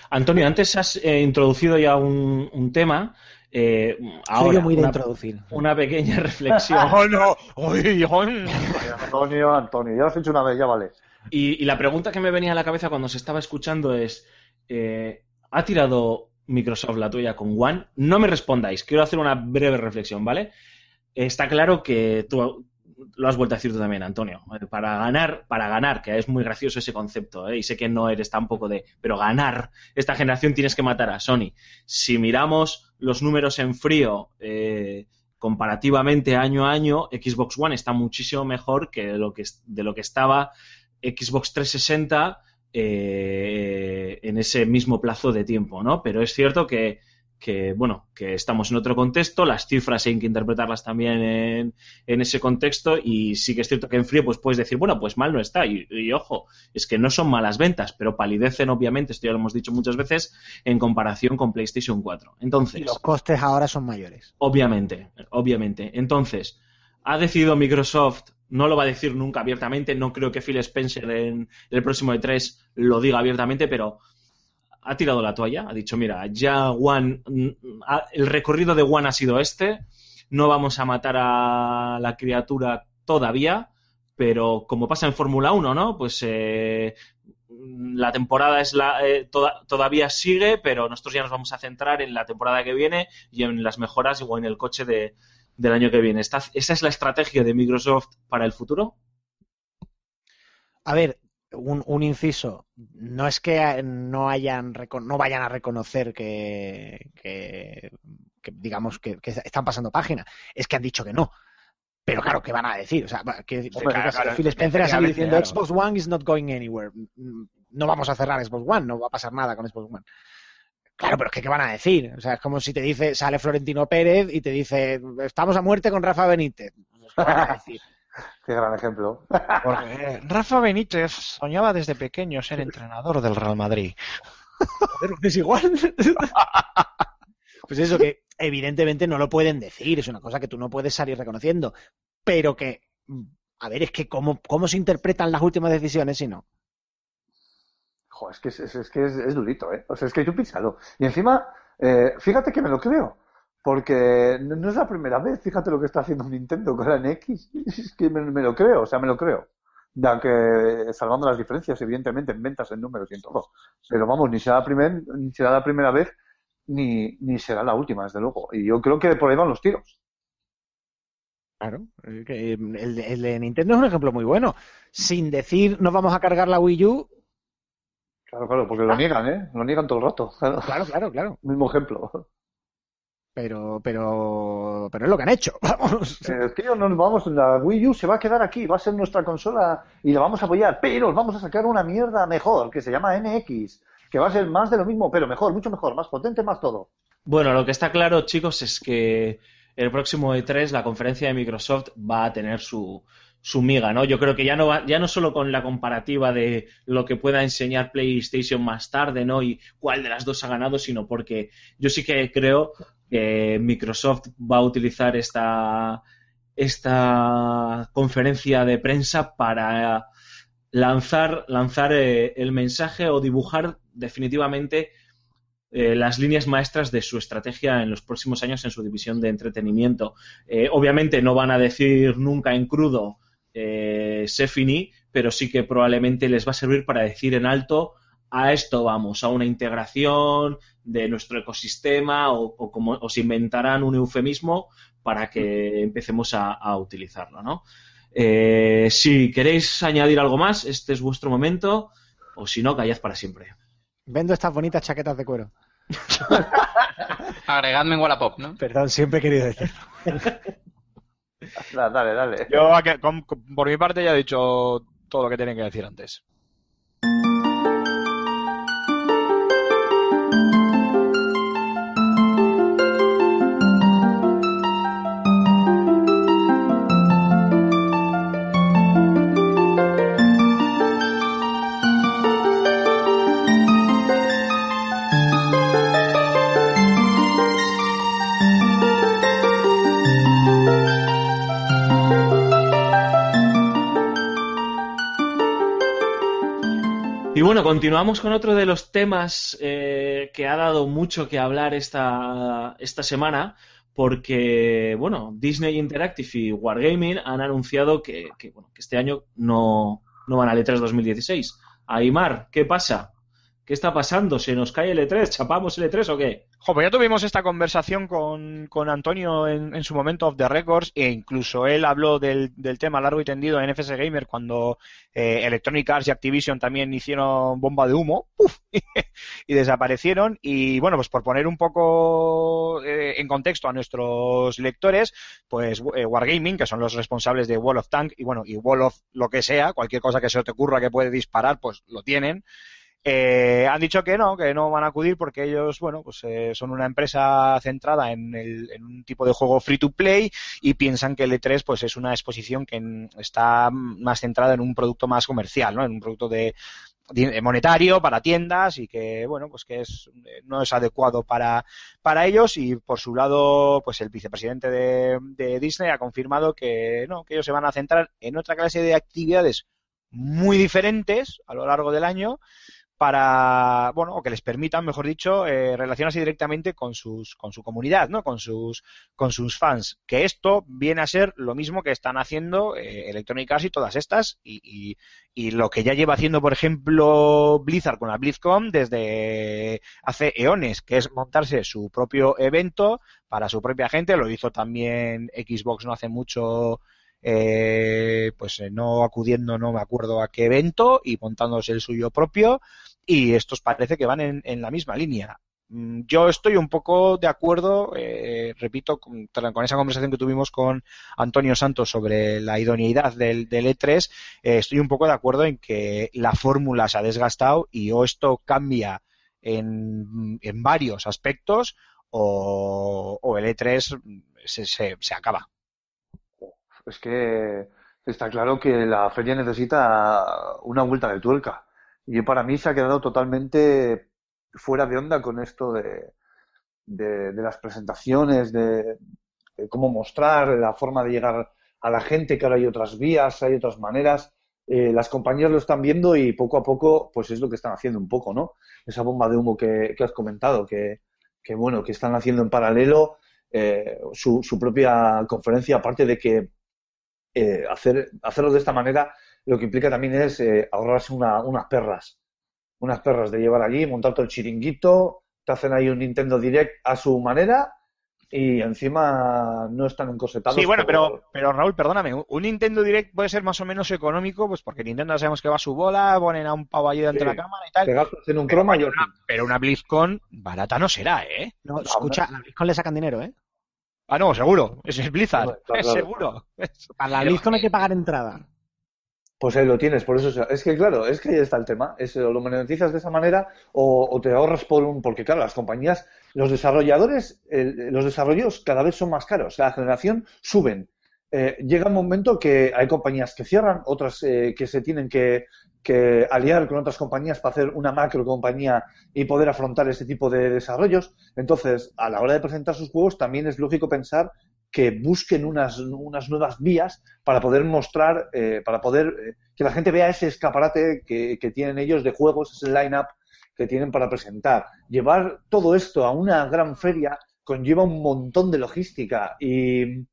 Antonio, antes has eh, introducido ya un, un tema. eh, ahora, yo muy de una, introducir. una pequeña reflexión. ¡Oh, no! Antonio, Antonio, ya lo has hecho una vez, ya vale. Y, y la pregunta que me venía a la cabeza cuando se estaba escuchando es, eh, ¿ha tirado Microsoft la tuya con One? No me respondáis, quiero hacer una breve reflexión, ¿vale? Está claro que tú lo has vuelto a decir tú también, Antonio. Eh, Para ganar, para ganar, que es muy gracioso ese concepto, ¿eh? y sé que no eres tampoco de, pero ganar esta generación tienes que matar a Sony. Si miramos los números en frío, eh, comparativamente año a año, Xbox One está muchísimo mejor que lo que, de lo que estaba Xbox 360 eh, en ese mismo plazo de tiempo, ¿no? Pero es cierto que, que, bueno, que estamos en otro contexto, las cifras hay que interpretarlas también en, en ese contexto y sí que es cierto que en frío pues puedes decir, bueno, pues mal no está y, y ojo, es que no son malas ventas, pero palidecen obviamente, esto ya lo hemos dicho muchas veces, en comparación con PlayStation 4. Entonces, Y los costes ahora son mayores. Obviamente, obviamente. Entonces, ha decidido Microsoft, no lo va a decir nunca abiertamente, no creo que Phil Spencer en el próximo E3 lo diga abiertamente, pero ha tirado la toalla, ha dicho, mira, ya One, mm, el recorrido de One ha sido este, no vamos a matar a la criatura todavía, pero como pasa en Fórmula 1, ¿no? Pues eh, la temporada es la eh, toda- todavía sigue, pero nosotros ya nos vamos a centrar en la temporada que viene y en las mejoras o en el coche de, del año que viene. ¿Esta- ¿Esa es la estrategia de Microsoft para el futuro? A ver, un, un inciso. No es que no hayan no vayan a reconocer que, que- que, digamos que, que están pasando página. Es que han dicho que no. Pero claro, ¿qué van a decir? O sea, que, Hombre, que- claro, Phil Spencer ha salido diciendo claro. Xbox One is not going anywhere. Mm, No vamos a cerrar Xbox One, no va a pasar nada con Xbox One. Claro, pero es que ¿qué van a decir? O sea, es como si te dice, sale Florentino Pérez y te dice, estamos a muerte con Rafa Benítez. Pues, ¿Qué van a decir? Qué gran ejemplo. Porque Rafa Benítez soñaba desde pequeño ser entrenador del Real Madrid. Joder, es igual. pues eso que evidentemente no lo pueden decir, es una cosa que tú no puedes salir reconociendo, pero que, a ver, es que cómo, cómo se interpretan las últimas decisiones si no. Es que es, que es, durito, ¿eh? O sea, es que tú piénsalo. Y encima, eh, fíjate que me lo creo. Porque no, es la primera vez, fíjate lo que está haciendo Nintendo con la NX. Es que me, lo creo, o sea, me lo creo. Ya que, salvando las diferencias, evidentemente, en ventas, en números y en todo. Pero vamos, ni será la, primer- ni será la primera vez, ni, ni será la última, desde luego. Y yo creo que por ahí van los tiros. Claro. El, el- el de Nintendo es un ejemplo muy bueno. Sin decir nos vamos a cargar la Wii U, Claro, claro, porque lo niegan, ¿eh? Lo niegan todo el rato. Claro. claro, claro, claro. Mismo ejemplo. Pero, pero, pero es lo que han hecho. Vamos. Eh, tío, nos vamos, la Wii U se va a quedar aquí, va a ser nuestra consola y la vamos a apoyar, pero os vamos a sacar una mierda mejor, que se llama NX, que va a ser más de lo mismo, pero mejor, mucho mejor, más potente, más todo. Bueno, lo que está claro, chicos, es que el próximo E3, la conferencia de Microsoft, va a tener su, su miga, ¿no? Yo creo que ya no va, ya no solo con la comparativa de lo que pueda enseñar PlayStation más tarde, ¿no? Y cuál de las dos ha ganado, sino porque yo sí que creo que Microsoft va a utilizar esta, esta conferencia de prensa para lanzar, lanzar eh, el mensaje o dibujar definitivamente eh, las líneas maestras de su estrategia en los próximos años en su división de entretenimiento. Eh, obviamente no van a decir nunca en crudo eh, se finí, pero sí que probablemente les va a servir para decir en alto a esto vamos, a una integración de nuestro ecosistema o, o como o se inventarán un eufemismo para que empecemos a, a utilizarlo, ¿no? Eh, si queréis añadir algo más, este es vuestro momento, o si no, callad para siempre. Vendo estas bonitas chaquetas de cuero. Agregadme en Wallapop, ¿no? Perdón, siempre he querido decir. Dale, dale. Yo, por mi parte, ya he dicho todo lo que tenía que decir antes. Bueno, continuamos con otro de los temas eh, que ha dado mucho que hablar esta, esta semana, porque, bueno, Disney Interactive y Wargaming han anunciado que, que, bueno, que este año no, no van al E3 2016. Aymar, ¿qué pasa? ¿Qué está pasando? ¿Se nos cae el E3? ¿Chapamos el E3 o qué? Jo, ya tuvimos esta conversación con, con Antonio en, en su momento of the records e incluso él habló del, del tema largo y tendido en FS Gamer cuando eh, Electronic Arts y Activision también hicieron bomba de humo ¡puf! y desaparecieron y bueno pues por poner un poco eh, en contexto a nuestros lectores pues eh, Wargaming que son los responsables de Wall of Tank y bueno y Wall of lo que sea cualquier cosa que se te ocurra que puede disparar pues lo tienen eh, han dicho que no, que no van a acudir porque ellos, bueno, pues eh, son una empresa centrada en, el- en un tipo de juego free to play y piensan que el E3 pues es una exposición que está más centrada en un producto más comercial, ¿no? En un producto de di- monetario para tiendas y que bueno pues que es eh, no es adecuado para para ellos y por su lado pues el vicepresidente de, de Disney ha confirmado que no que ellos se van a centrar en otra clase de actividades muy diferentes a lo largo del año para, bueno, o que les permitan, mejor dicho, eh, relacionarse directamente con sus, con su comunidad, ¿no? Con sus, con sus fans. Que esto viene a ser lo mismo que están haciendo eh, Electronic Arts y todas estas, y, y, y lo que ya lleva haciendo, por ejemplo, Blizzard con la BlizzCon desde hace eones, que es montarse su propio evento para su propia gente. Lo hizo también Xbox no hace mucho eh, pues eh, no acudiendo, no me acuerdo a qué evento y montándose el suyo propio y estos parece que van en, en la misma línea. Mm, Yo estoy un poco de acuerdo, eh, repito, con, esa conversación que tuvimos con Antonio Santos sobre la idoneidad del, del E3, eh, estoy un poco de acuerdo en que la fórmula se ha desgastado y o esto cambia en, varios aspectos o, el E3 se, se, se acaba. Es que está claro que la feria necesita una vuelta de tuerca. Y para mí se ha quedado totalmente fuera de onda con esto de, de, de las presentaciones, de, cómo mostrar, la forma de llegar a la gente, que ahora hay otras vías, hay otras maneras. Eh, las compañías lo están viendo y poco a poco, pues es lo que están haciendo un poco, ¿no? Esa bomba de humo que, que has comentado, que, que bueno, que están haciendo en paralelo eh, su, su propia conferencia, aparte de que eh, hacer, hacerlo de esta manera lo que implica también es eh, ahorrarse una- unas perras. Unas perras de llevar allí, montar todo el chiringuito, te hacen ahí un Nintendo Direct a su manera y encima no están encosetados. Sí, bueno, pero, pero Raúl, perdóname, un- Nintendo Direct puede ser más o menos económico, pues porque Nintendo sabemos que va a su bola, ponen a un pavo allí delante de Sí. la cámara y tal. Te gastas en un croma y otro. Pero una BlizzCon barata no será, ¿eh? No, escucha, a la BlizzCon le sacan dinero, ¿eh? Ah, no, seguro. Es Blizzard. Claro, es claro. seguro. A la Pero- BlizzCon hay que pagar entrada. Pues ahí lo tienes, por eso es que claro, es que ahí está el tema, es o lo monetizas de esa manera o, te ahorras por un, porque claro, las compañías, los desarrolladores, el- los desarrollos cada vez son más caros, la generación suben. Eh, llega un momento que hay compañías que cierran, otras eh, que se tienen que, que aliar con otras compañías para hacer una macro compañía y poder afrontar este tipo de desarrollos. Entonces, a la hora de presentar sus juegos, también es lógico pensar que busquen unas, unas nuevas vías para poder mostrar, eh, para poder eh, que la gente vea ese escaparate que, que tienen ellos de juegos, ese line-up que tienen para presentar. Llevar todo esto a una gran feria conlleva un montón de logística y,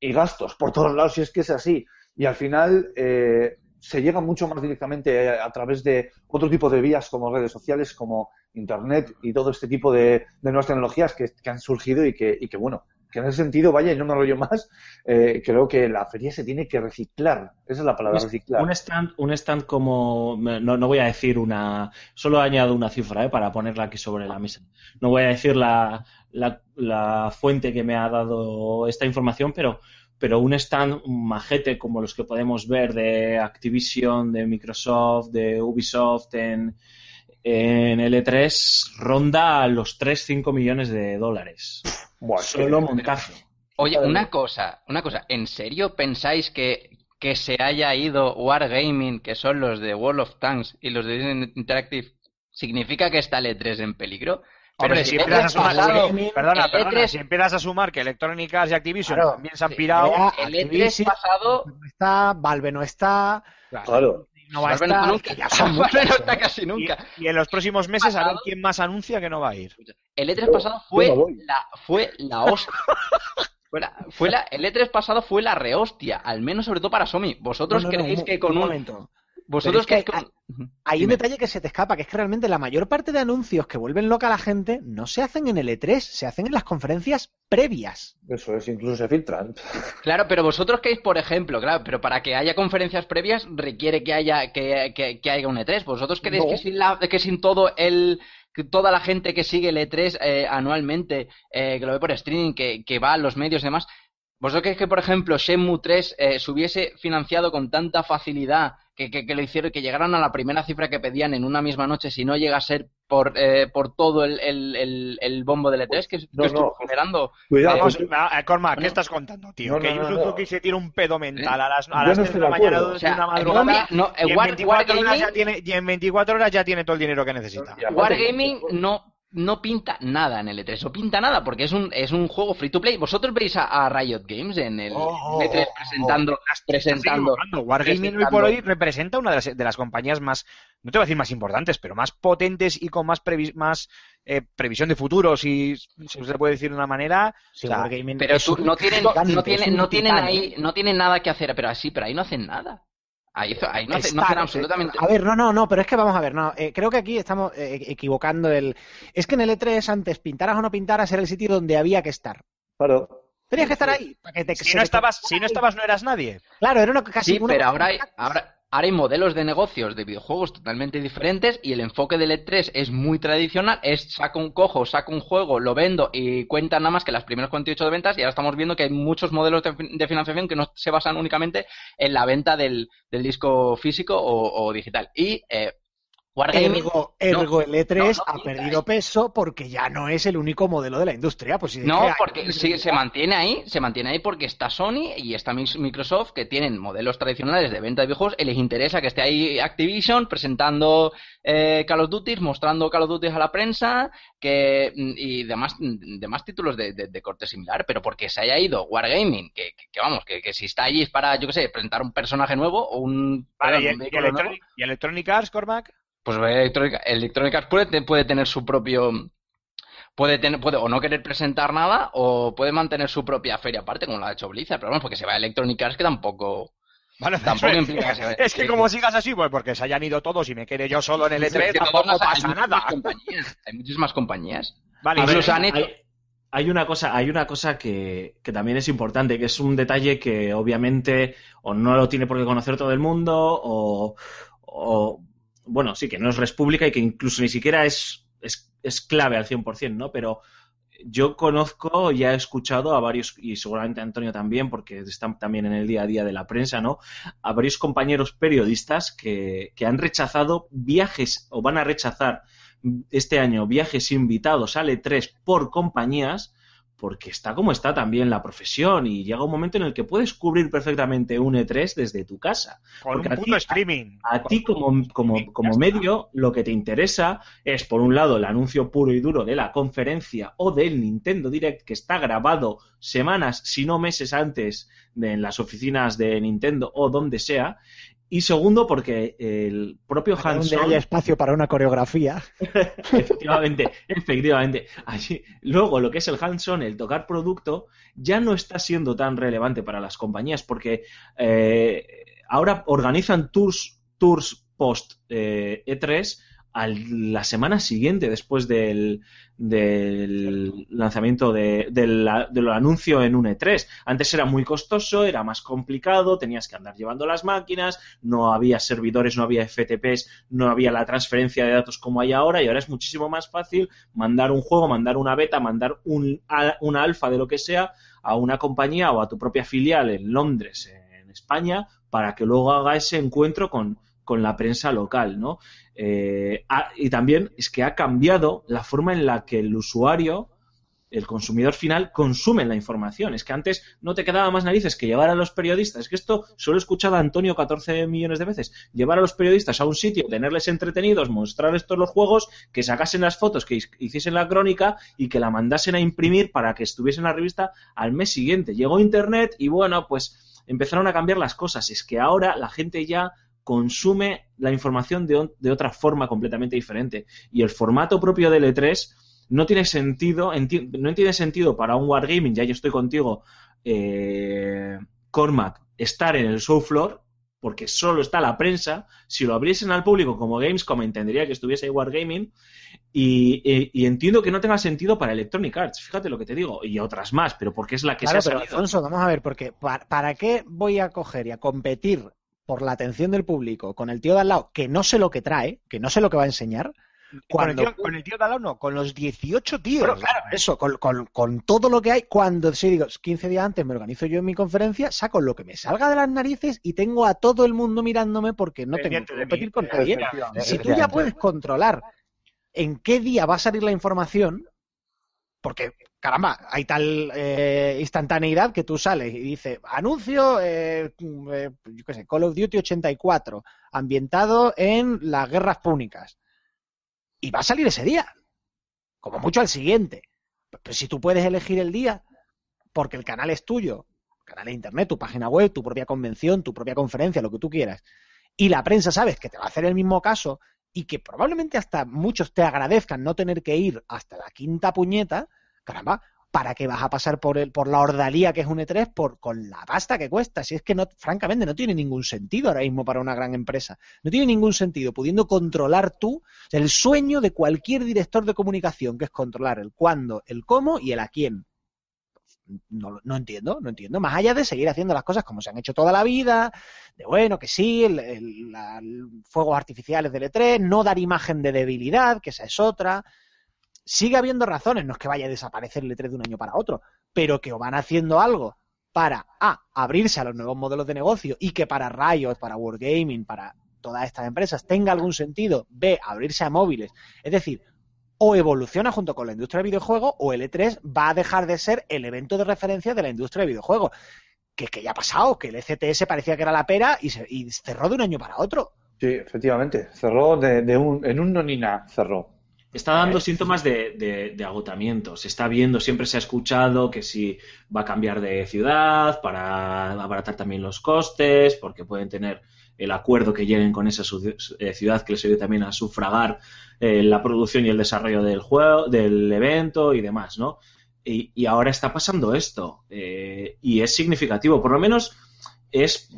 y gastos por todos lados, si es que es así. Y al final eh, se llega mucho más directamente a, a través de otro tipo de vías como redes sociales, como Internet y todo este tipo de, de nuevas tecnologías que, que han surgido y que, y que, bueno, que en ese sentido, vaya, y no me rollo más, eh, creo que la feria se tiene que reciclar. Esa es la palabra, reciclar. Un stand, un stand como, no, no voy a decir una, solo añado una cifra ¿eh? para ponerla aquí sobre la mesa. No voy a decir la, la, la fuente que me ha dado esta información, pero, pero un stand un majete como los que podemos ver de Activision, de Microsoft, de Ubisoft en, en L3 ronda los 3-5 millones de dólares. Buah, Solo montaje. Oye, una cosa, una cosa, ¿en serio pensáis que, que se haya ido Wargaming, que son los de World of Tanks y los de Disney Interactive, significa que está el E3 en peligro? Pero Hombre, si empiezas a E3 sumar, pasado- perdona, perdona, E3 si empiezas a sumar que Electronic Arts y Activision Claro, también se han pirado, el E3 Activision pasado no está, Valve no está, Claro. No va a no estar, nunca. que ya son Valve no está casi nunca. y en los próximos meses a ver Pasado. quién más anuncia que no va a ir. El E3 pasado fue la, fue la hostia. Fue la, fue la- el E3 pasado fue la rehostia, al menos sobre todo para Sony. ¿Vosotros No, no, no, creéis que con un un... momento. ¿Vosotros Pero es creéis que que con- Hay un detalle que se te escapa, que es que realmente la mayor parte de anuncios que vuelven loca a la gente no se hacen en el E3, se hacen en las conferencias previas. Eso es, incluso se filtran. Claro, pero vosotros creéis, por ejemplo, claro, pero para que haya conferencias previas requiere que haya que, que- que haya un E3. ¿Vosotros creéis No. que sin la, que sin todo el que toda la gente que sigue el E3 eh, anualmente, eh, que lo ve por streaming, que, que va a los medios y demás, ¿vosotros creéis que, por ejemplo, Shenmue 3 eh, se hubiese financiado con tanta facilidad que, que, que lo hicieron, que llegaran a la primera cifra que pedían en una misma noche si no llega a ser por, eh, por todo el, el, el, el bombo del E3 que, que No, estuvo no. generando? Cuidado, Vamos, pues- a- a- Cormac, ¿qué No. estás contando, tío? No, que no, no, Yusuzuki no. se tira un pedo mental a las, a las no 3 estoy de la mañana de O sea, una madrugada no, y, en War- 24 horas ya tiene, y en 24 horas ya tiene todo el dinero que necesita. Wargaming no, no pinta nada en el E3, no pinta nada porque es un, es un juego free to play. ¿Vosotros veis a, a Riot Games en el Oh, E3 oh, presentando, presentando? Wargaming hoy por hoy representa una de las, de las compañías más, no te voy a decir más importantes, pero más potentes y con más, previ- más eh, previsión de futuro, si, si se puede decir de una manera. Sí, O sea, Pero es tú, no tienen, no tienen, no tienen ahí, ¿eh? no tienen nada que hacer, pero así, pero ahí no hacen nada. Ahí, ahí no, no Está- hacen absolutamente A ver, no, no, no, pero es que vamos a ver, no, eh, creo que aquí estamos eh, equivocando el... Es que en el E3 antes, pintaras o no pintaras, era el sitio donde había que estar. Claro. Tenías que estar ahí. Para que te, si no te- estabas, si no estabas no eras nadie. Claro, era una, casi Sí, una pero cosa ahora ahora, ahora hay modelos de negocios de videojuegos totalmente diferentes y el enfoque del E3 es muy tradicional, es saco un cojo, saco un juego, lo vendo y cuentan nada más que las primeras 48 de ventas y ahora estamos viendo que hay muchos modelos de, fin- de financiación que no se basan únicamente en la venta del, del disco físico o, o digital. Y eh, Wargaming... Ergo, ergo el E3 no, no ha perdido ahí. peso porque ya no es el único modelo de la industria. Pues si No, porque sí, se mantiene ahí, se mantiene ahí porque está Sony y está Mis- Microsoft que tienen modelos tradicionales de venta de videojuegos y les interesa que esté ahí Activision presentando eh, Call of Duty, mostrando Call of Duty a la prensa que mm, y demás, demás títulos de, de- de corte similar, pero porque se haya ido Wargaming, que, que- que vamos, que, que si está allí es para, yo qué sé, presentar un personaje nuevo o un... Vale, perdón, y, un y nuevo, Electronic, y Electronic Arts, Cormac. Pues Electronic, Electronic Arts puede, puede tener su propio puede tener puede o no querer presentar nada o puede mantener su propia feria aparte como lo ha hecho Blizzard pero vamos porque se va a Electronic Arts que tampoco Vale, Tampoco es, implica que se vaya. es que como sigas así, pues porque se hayan ido todos y me quede yo solo en el Es E3, que tampoco las- pasa hay nada. muchísimas compañías, hay muchísimas compañías Vale, ver, Incluso han hecho- hay, hay una cosa, hay una cosa que, que también es importante, que es un detalle que obviamente o no lo tiene por qué conocer todo el mundo, o, o, bueno, sí que no es República y que incluso ni siquiera es, es, es clave al 100%, ¿no? Pero yo conozco, ya he escuchado a varios, y seguramente Antonio también, porque están también en el día a día de la prensa, ¿no? A varios compañeros periodistas que, que han rechazado viajes o van a rechazar este año viajes invitados al E3 por compañías porque está como está también la profesión y llega un momento en el que puedes cubrir perfectamente un E3 desde tu casa. con porque un a ti- streaming. A ti como, como, como medio lo que te interesa es, por un lado, el anuncio puro y duro de la conferencia o del Nintendo Direct que está grabado semanas, si no meses antes de, en las oficinas de Nintendo o donde sea. Y segundo, porque el propio Para donde Hanson... haya espacio para una coreografía. efectivamente, efectivamente. Allí, luego, lo que es el hands-on, el tocar producto, ya no está siendo tan relevante para las compañías porque eh, ahora organizan tours, tours post eh, E3 al- la semana siguiente después del, del lanzamiento de- del, del anuncio en un E3. Antes era muy costoso, era más complicado, tenías que andar llevando las máquinas, no había servidores, no había FTPs, no había la transferencia de datos como hay ahora y ahora es muchísimo más fácil mandar un juego, mandar una beta, mandar un, a- una alfa de lo que sea a una compañía o a tu propia filial en Londres, en España, para que luego haga ese encuentro con, con la prensa local, ¿no? Eh, y también es que ha cambiado la forma en la que el usuario, el consumidor final, consume la información. Es que antes no te quedaba más narices que llevar a los periodistas. Es que esto solo he escuchado a Antonio 14 millones de veces. Llevar a los periodistas a un sitio, tenerles entretenidos, mostrarles todos los juegos, que sacasen las fotos, que hiciesen la crónica y que la mandasen a imprimir para que estuviese en la revista al mes siguiente. Llegó Internet y bueno, pues empezaron a cambiar las cosas. Es que ahora la gente ya consume la información de, de otra forma completamente diferente. Y el formato propio del E3 no tiene sentido, enti- no tiene sentido para un Wargaming, ya yo estoy contigo, eh, Cormac, estar en el show floor, porque solo está la prensa. Si lo abriesen al público como Gamescom, entendería que estuviese ahí Wargaming. Y, y- y entiendo que no tenga sentido para Electronic Arts, fíjate lo que te digo, y otras más, pero porque es la que Claro, se ha pero salido. Alfonso, vamos a ver, porque ¿para, para qué voy a coger y a competir por la atención del público con el tío de al lado que no sé lo que trae, que no sé lo que va a enseñar? Con el, Cuando- tío, con el tío de al lado no, con los 18 tíos. Pero claro, eso, con, con- con todo lo que hay, cuando sí digo, 15 días antes me organizo yo en mi conferencia, saco lo que me salga de las narices y tengo a todo el mundo mirándome porque no tengo que competir con nadie. Si tú ya puedes controlar en qué día va a salir la información, porque, caramba, hay tal eh, instantaneidad que tú sales y dices, anuncio, eh, eh, yo sé, Call of Duty 84, ambientado en las guerras púnicas. Y va a salir ese día, como mucho al siguiente. Pero si tú puedes elegir el día, porque el canal es tuyo, canal de internet, tu página web, tu propia convención, tu propia conferencia, lo que tú quieras, y la prensa sabes que te va a hacer el mismo caso y que probablemente hasta muchos te agradezcan no tener que ir hasta la quinta puñeta, caramba, ¿para qué vas a pasar por el, por la ordalía que es un E3 por, con la pasta que cuesta? Si es que no, francamente no tiene ningún sentido ahora mismo para una gran empresa. No tiene ningún sentido pudiendo controlar tú el sueño de cualquier director de comunicación, que es controlar el cuándo, el cómo y el a quién. No, no entiendo, no entiendo. Más allá de seguir haciendo las cosas como se han hecho toda la vida, de bueno, que sí, el, el- fuegos artificiales del E3, no dar imagen de debilidad, que esa es otra. Sigue habiendo razones, no es que vaya a desaparecer el E3 de un año para otro, pero que o van haciendo algo para A, abrirse a los nuevos modelos de negocio y que para Riot, para Wargaming, para todas estas empresas tenga algún sentido, B, abrirse a móviles. Es decir, o evoluciona junto con la industria del videojuego o el E3 va a dejar de ser el evento de referencia de la industria del videojuego. Que ya ha pasado, que el ECTS parecía que era la pera y, se, y cerró de un año para otro. Sí, efectivamente. Cerró de, de un, en un nonina, cerró. Está dando síntomas de, de- de agotamiento. Se está viendo, siempre se ha escuchado que si va a cambiar de ciudad para abaratar también los costes, porque pueden tener el acuerdo que lleguen con esa eh, ciudad que les ayude también a sufragar eh, la producción y el desarrollo del juego, del evento y demás, ¿no? Y, y ahora está pasando esto eh, y es significativo. Por lo menos es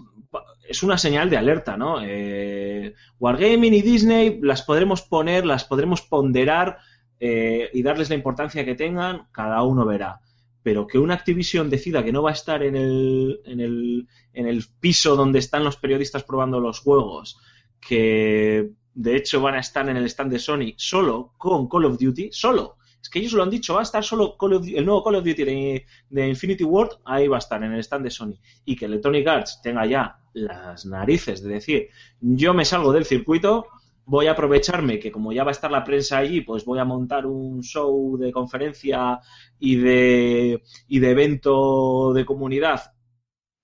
es una señal de alerta, ¿no? Eh, Wargaming y Disney las podremos poner, las podremos ponderar eh, y darles la importancia que tengan, cada uno verá. Pero que una Activision decida que no va a estar en el, en el, en el piso donde están los periodistas probando los juegos, que de hecho van a estar en el stand de Sony solo con Call of Duty, solo. Que ellos lo han dicho, va a estar solo el nuevo Call of Duty de, Infinity Ward, ahí va a estar en el stand de Sony. Y que Electronic Arts tenga ya las narices de decir, yo me salgo del circuito, voy a aprovecharme que como ya va a estar la prensa allí, pues voy a montar un show de conferencia y de, y de evento de comunidad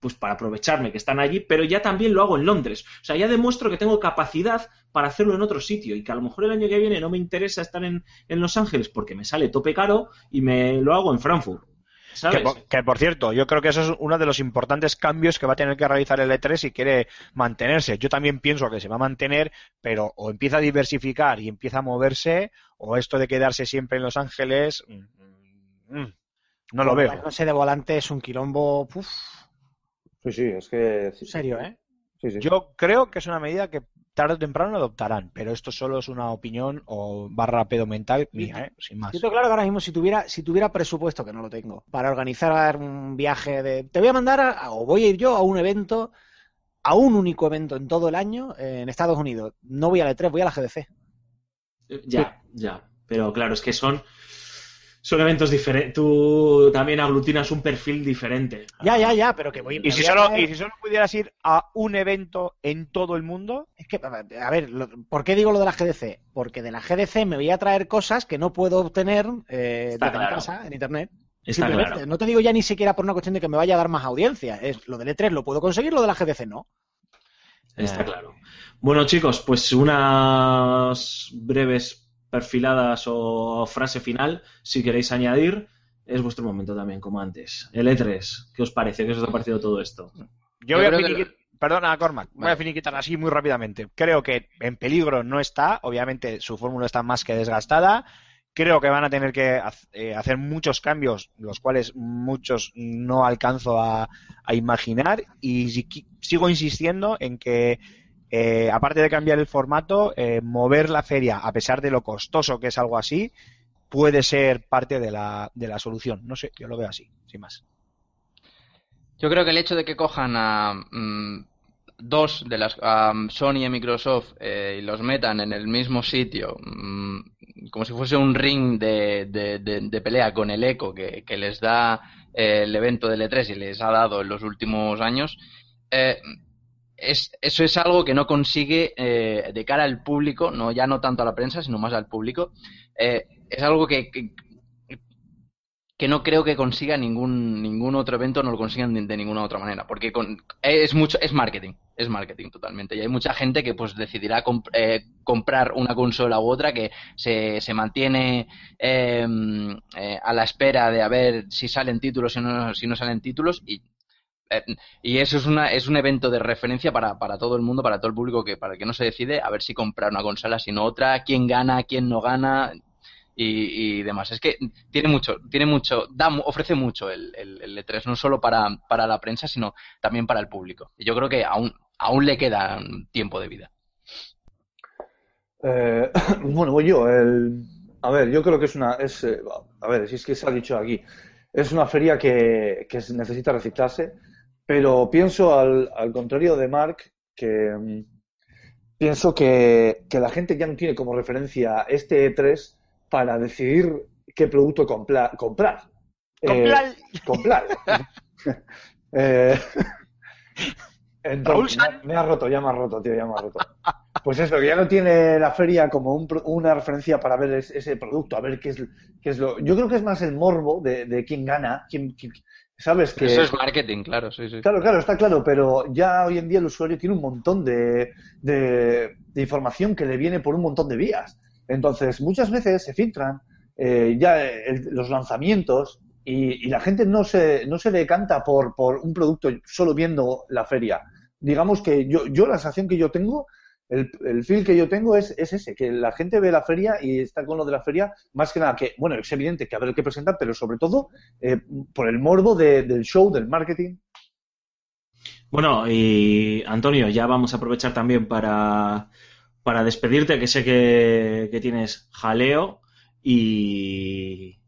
pues para aprovecharme que están allí, pero ya también lo hago en Londres. O sea, ya demuestro que tengo capacidad para hacerlo en otro sitio y que a lo mejor el año que viene no me interesa estar en, en Los Ángeles porque me sale tope caro y me lo hago en Frankfurt. Que por, que, por cierto, yo creo que eso es uno de los importantes cambios que va a tener que realizar el E3 si quiere mantenerse. Yo también pienso que se va a mantener, pero o empieza a diversificar y empieza a moverse, o esto de quedarse siempre en Los Ángeles, mm, mm, no lo veo. No sé, de volante es un quilombo. Uf, Sí, sí, es que. serio, ¿eh? Sí, sí. Yo creo que es una medida que tarde o temprano lo adoptarán, pero esto solo es una opinión o barra pedo mental mía, ¿eh? sin más. Yo tengo claro que ahora mismo si tuviera, si tuviera presupuesto, que no lo tengo, para organizar un viaje de... Te voy a mandar, a- o voy a ir yo a un evento, a un único evento en todo el año eh, en Estados Unidos. No voy a la E3, voy a la GDC. Ya, ya. Pero claro, es que son, son eventos diferentes. Tú también aglutinas un perfil diferente. Ya, ya, ya, pero que voy... ¿Y si, a solo, y si solo pudieras ir a un evento en todo el mundo, Es que, a ver, lo- ¿por qué digo lo de la GDC? Porque de la GDC me voy a traer cosas que no puedo obtener eh, desde mi claro. casa, en internet. Está Simplemente. claro. No te digo ya ni siquiera por una cuestión de que me vaya a dar más audiencia. Es lo del E3 lo puedo conseguir, lo de la GDC no. Está Eh. claro. Bueno, chicos, pues unas breves perfiladas o frase final, si queréis añadir, es vuestro momento también, como antes. El E3, ¿qué os parece? ¿Qué os ha parecido todo esto? yo, Yo voy a que finiquitar... Perdona, Cormac, voy a finiquitar así muy rápidamente. Creo que en peligro no está, obviamente su fórmula está más que desgastada. Creo que van a tener que eh, hacer muchos cambios, los cuales muchos no alcanzo a, a imaginar. Y sigo insistiendo en que, eh, aparte de cambiar el formato, eh, mover la feria, a pesar de lo costoso que es algo así, puede ser parte de la, de la solución. No sé, yo lo veo así, sin más. Yo creo que el hecho de que cojan a mm, dos de las a Sony y Microsoft eh, y los metan en el mismo sitio, mm, como si fuese un ring de, pelea con el eco que, les da el evento del E3 y les ha dado en los últimos años, eh, es, eso es algo que no consigue eh, de cara al público, no ya no tanto a la prensa, sino más al público. eh, es algo que, que, no creo que consiga ningún ningún otro evento, no lo consigan de, ninguna otra manera, porque con, es mucho es marketing, es marketing totalmente. Y hay mucha gente que pues decidirá comp- eh, comprar una consola u otra que se, se mantiene eh, eh, a la espera de a ver si salen títulos, si no, si no salen títulos y y eso es una es un evento de referencia para, para todo el mundo, para todo el público que para que no se decide a ver si comprar una consola, si no otra, quién gana, quién no gana y, demás. Es que tiene mucho, tiene mucho, da, ofrece mucho el, el, el E3, no solo para, para la prensa, sino también para el público. Y yo creo que aún, aún le queda tiempo de vida. Eh, bueno, voy yo. El, a ver, yo creo que es una. Es, eh, a ver, si es que se ha dicho aquí. Es una feria que, que necesita reciclarse, pero pienso al, al contrario de Mark que mm, pienso que, que la gente ya no tiene como referencia este E3 para decidir qué producto compla- comprar. Eh, Comprar. comprar. Eh, entonces, San- me, me ha roto, ya me ha roto, tío, ya me ha roto. Pues eso, que ya no tiene la feria como un una referencia para ver es- ese producto, a ver qué es, qué es lo. Yo creo que es más el morbo de, de quién gana, quién, quién- sabes que. Eso es marketing, claro, sí, sí. Claro, claro, está claro, pero ya hoy en día el usuario tiene un montón de, de- de información que le viene por un montón de vías. Entonces, muchas veces se filtran eh, ya el- los lanzamientos y, y la gente no se, no se decanta por, por un producto solo viendo la feria. Digamos que yo, yo la sensación que yo tengo, el, el feel que yo tengo es, es ese, que la gente ve la feria y está con lo de la feria, más que nada que, bueno, es evidente que ver qué presentar, pero sobre todo eh, por el morbo de- del show, del marketing. Bueno, y Antonio, ya vamos a aprovechar también para, para despedirte, que sé que, que tienes jaleo y,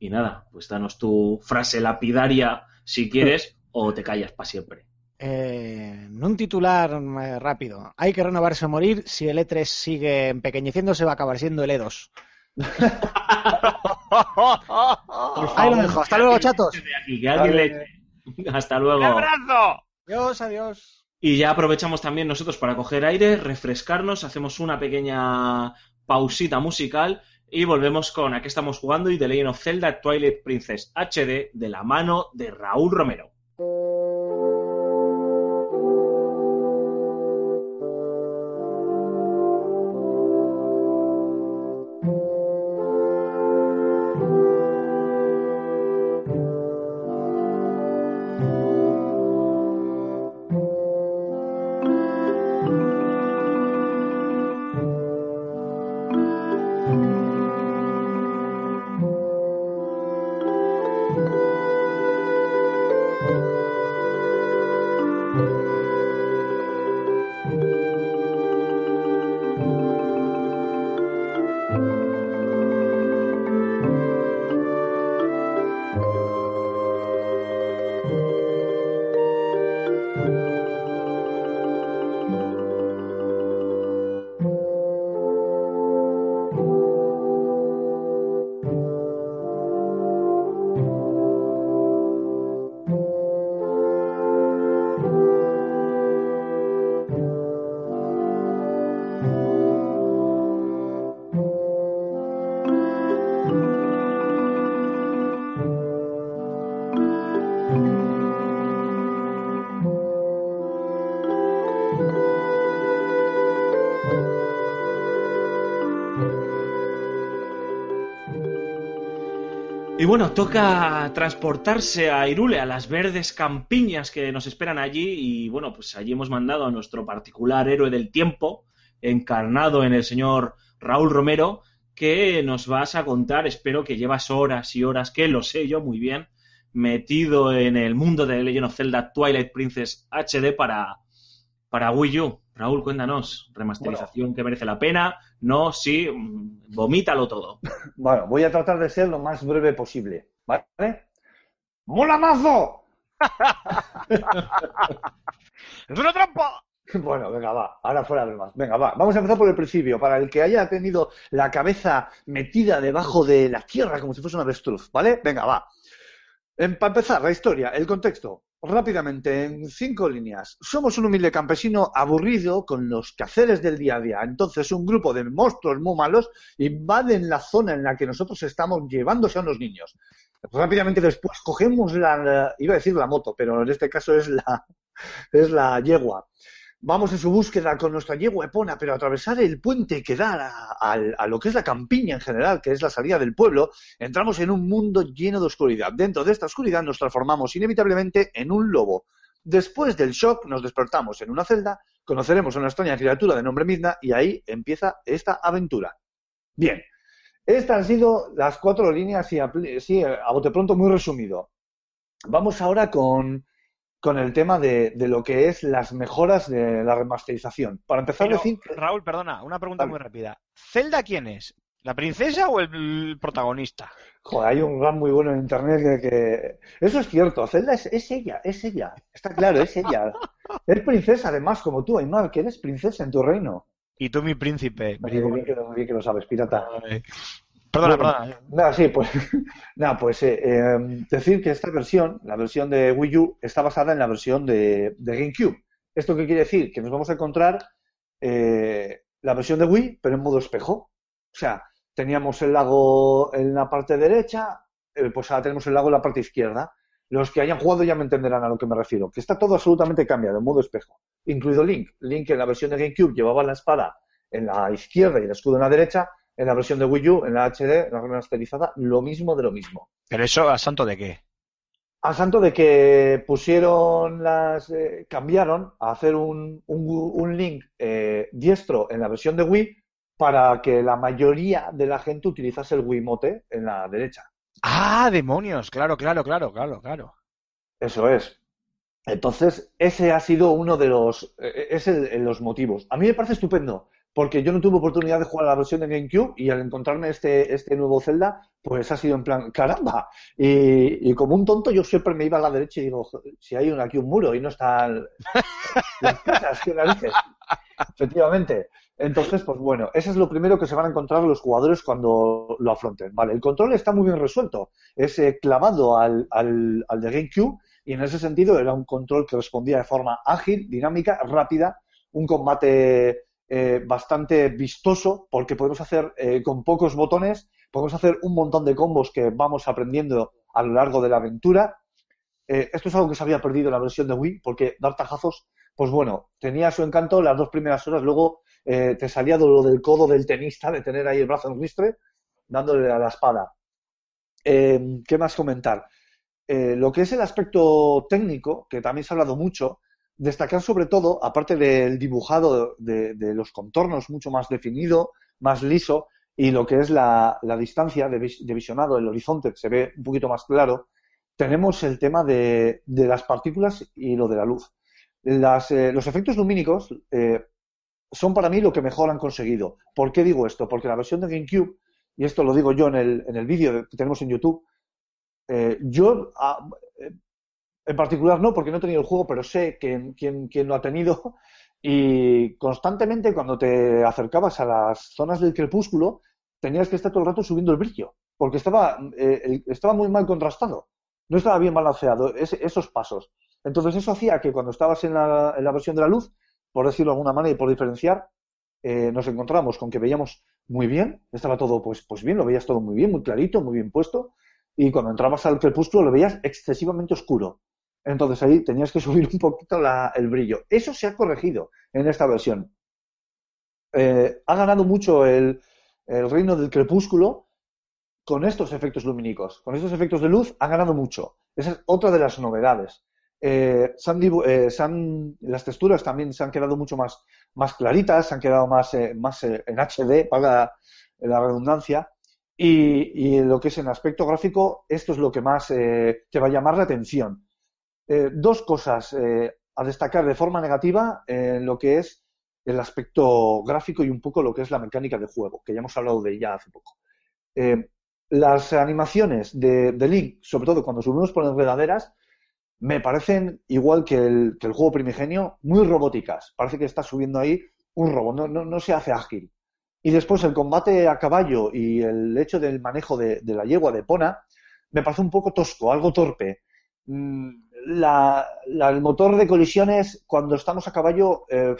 y nada, pues danos tu frase lapidaria si quieres o te callas para siempre. Eh, un titular eh, rápido. Hay que renovarse o morir. Si el E3 sigue empequeñeciéndose, va a acabar siendo el E2. Ahí lo dejo. Hasta luego, chatos. Hasta luego. ¡Un abrazo! Adiós, adiós. Y ya aprovechamos también nosotros para coger aire, refrescarnos, hacemos una pequeña pausita musical y volvemos con a qué estamos jugando y The Legend of Zelda Twilight Princess HD de la mano de Raúl Romero. Bueno, toca transportarse a Irule, a las verdes campiñas que nos esperan allí. Y bueno, pues allí hemos mandado a nuestro particular héroe del tiempo, encarnado en el señor Raúl Romero, que nos vas a contar, espero que llevas horas y horas, que lo sé yo muy bien, metido en el mundo de Legend of Zelda Twilight Princess HD para, para Wii U. Raúl, cuéntanos, remasterización que merece la pena, no, sí, vomítalo todo. Bueno, voy a tratar de ser lo más breve posible, ¿vale? ¡Mola mazo! ¡Es una trampa! Bueno, venga, va, ahora fuera de más. Venga, va, vamos a empezar por el principio, para el que haya tenido la cabeza metida debajo de la tierra como si fuese una avestruz, ¿vale? Venga, va. Para empezar, la historia, el contexto. Rápidamente, en cinco líneas. Somos un humilde campesino aburrido con los quehaceres del día a día. Entonces, un grupo de monstruos muy malos invaden la zona en la que nosotros estamos llevándose a unos niños. Rápidamente después cogemos la, la- iba a decir la moto, pero en este caso es la, es la yegua. Vamos en su búsqueda con nuestra yegua epona, pero atravesar el puente que da a, a- a lo que es la campiña en general, que es la salida del pueblo, entramos en un mundo lleno de oscuridad. Dentro de esta oscuridad nos transformamos inevitablemente en un lobo. Después del shock nos despertamos en una celda, conoceremos a una extraña criatura de nombre Midna y ahí empieza esta aventura. Bien, estas han sido las cuatro líneas y apl- sí, a bote pronto muy resumido. Vamos ahora con, con el tema de, de lo que es las mejoras de la remasterización. Para empezar, Pero, decir que- Raúl, perdona, una pregunta muy rápida. ¿Zelda quién es? ¿La princesa o el protagonista? Joder, hay un gran muy bueno en internet que, que- Eso es cierto, Zelda es, es ella, es ella. Está claro, es ella. Es princesa, además, como tú, Aymar, que eres princesa en tu reino. Y tú, mi príncipe. Muy bien bien que lo sabes, pirata. Perdona, Bueno, perdona. Nada, sí, pues, nada, pues eh, eh, decir que esta versión, la versión de Wii U, está basada en la versión de, de GameCube. ¿Esto qué quiere decir? Que nos vamos a encontrar eh, la versión de Wii, pero en modo espejo. O sea, teníamos el lago en la parte derecha, eh, pues ahora tenemos el lago en la parte izquierda. Los que hayan jugado ya me entenderán a lo que me refiero, que está todo absolutamente cambiado, en modo espejo, incluido Link. Link en la versión de GameCube llevaba la espada en la izquierda y el escudo en la derecha, en la versión de Wii U, en la HD, la remasterizada, lo mismo de lo mismo. ¿Pero eso a santo de qué? A santo de que pusieron las. eh, cambiaron a hacer un, un, un link eh, diestro en la versión de Wii para que la mayoría de la gente utilizase el Wiimote en la derecha. ¡Ah, demonios! Claro, claro, claro, claro, claro. Eso es. Entonces, ese ha sido uno de los. eh, Es el, el- los motivos. A mí me parece estupendo, porque yo no tuve oportunidad de jugar a la versión de GameCube y al encontrarme este, este nuevo Zelda, pues ha sido en plan, caramba. Y, y como un tonto, yo siempre me iba a la derecha y digo, "Joder, si hay un, aquí un muro y no están las cosas, qué narices. Efectivamente. Entonces, pues bueno, eso es lo primero que se van a encontrar los jugadores cuando lo afronten. Vale, el control está muy bien resuelto. Es eh, clavado al, al, al de GameCube y en ese sentido era un control que respondía de forma ágil, dinámica, rápida, un combate eh, bastante vistoso porque podemos hacer eh, con pocos botones, podemos hacer un montón de combos que vamos aprendiendo a lo largo de la aventura. Eh, esto es algo que se había perdido en la versión de Wii porque dar tajazos, pues bueno, tenía su encanto las dos primeras horas, luego te salía lo del codo del tenista, de tener ahí el brazo en ristre, dándole a la espada. Eh, ¿Qué más comentar? Lo que es el aspecto técnico, que también se ha hablado mucho, destacar sobre todo, aparte del dibujado de, los contornos mucho más definido, más liso, y lo que es la, distancia de, vis- de visionado, el horizonte, se ve un poquito más claro, tenemos el tema de, las partículas y lo de la luz. Eh, los efectos lumínicos eh, son para mí lo que mejor han conseguido. ¿Por qué digo esto? Porque la versión de GameCube, y esto lo digo yo en el, en el vídeo que tenemos en YouTube, eh, yo ah, en particular no, porque no he tenido el juego, pero sé quién, lo ha tenido. Y constantemente cuando te acercabas a las zonas del crepúsculo, tenías que estar todo el rato subiendo el brillo, porque estaba, eh, estaba muy mal contrastado. No estaba bien balanceado esos pasos. Entonces eso hacía que cuando estabas en la, en la versión de la luz, por decirlo de alguna manera y por diferenciar, eh, nos encontramos con que veíamos muy bien, estaba todo pues, pues bien, lo veías todo muy bien, muy clarito, muy bien puesto, y cuando entrabas al crepúsculo lo veías excesivamente oscuro. Entonces ahí tenías que subir un poquito el brillo. Eso se ha corregido en esta versión. Eh, ha ganado mucho el, reino del crepúsculo con estos efectos lumínicos, con estos efectos de luz, ha ganado mucho. Esa es otra de las novedades. Eh, eh, las texturas también se han quedado mucho más, claritas, se han quedado más, eh, más en HD, para la redundancia. Y, y lo que es en aspecto gráfico, esto es lo que más te va a llamar la atención. Eh, dos cosas eh, a destacar de forma negativa en lo que es el aspecto gráfico y un poco lo que es la mecánica de juego, que ya hemos hablado de ella hace poco. Eh, las animaciones de, de Link, sobre todo cuando subimos por enredaderas, me parecen igual que el, juego primigenio, muy robóticas. Parece que está subiendo ahí un robot, no, se hace ágil. Y después el combate a caballo y el hecho del manejo de, de la yegua de Pona me parece un poco tosco, algo torpe. Mm, La, el motor de colisiones, cuando estamos a caballo, eh,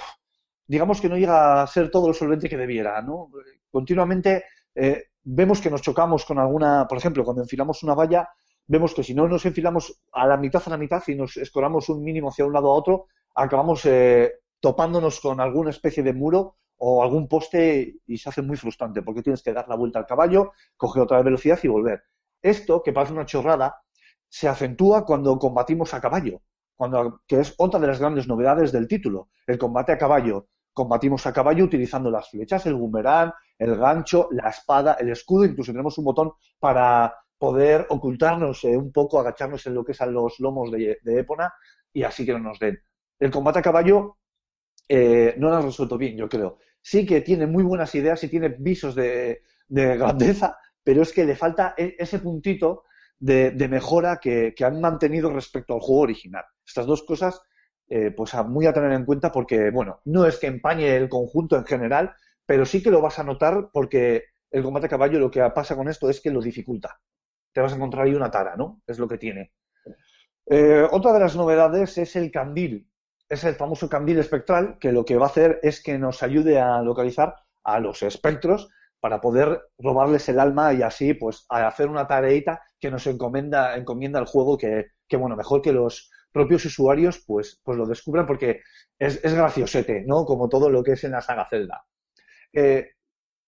digamos que no llega a ser todo lo solvente que debiera, ¿no? Continuamente eh, vemos que nos chocamos con alguna, por ejemplo, cuando enfilamos una valla, vemos que si no nos enfilamos a la mitad a la mitad y nos escoramos un mínimo hacia un lado a otro, acabamos eh, topándonos con alguna especie de muro o algún poste y se hace muy frustrante porque tienes que dar la vuelta al caballo, coger otra velocidad y volver. Esto, que parece una chorrada, se acentúa cuando combatimos a caballo, cuando, que es otra de las grandes novedades del título, el combate a caballo. Combatimos a caballo utilizando las flechas, el boomerang, el gancho, la espada, el escudo, incluso tenemos un botón para poder ocultarnos eh, un poco, agacharnos en lo que son los lomos de, Épona y así que no nos den. El combate a caballo eh, no lo han resuelto bien, yo creo. Sí que tiene muy buenas ideas y tiene visos de, de grandeza, pero es que le falta e- ese puntito de, mejora que, han mantenido respecto al juego original. Estas dos cosas, eh, pues muy a tener en cuenta porque, bueno, no es que empañe el conjunto en general, pero sí que lo vas a notar porque el combate a caballo lo que pasa con esto es que lo dificulta. Te vas a encontrar ahí una tara, ¿no? Es lo que tiene. Eh, otra de las novedades es el candil. Es el famoso candil espectral que lo que va a hacer es que nos ayude a localizar a los espectros para poder robarles el alma y así pues a hacer una tareita que nos encomienda, encomienda el juego que, bueno, mejor que los propios usuarios pues, pues lo descubran porque es, es graciosete, ¿no? Como todo lo que es en la saga Zelda. Eh,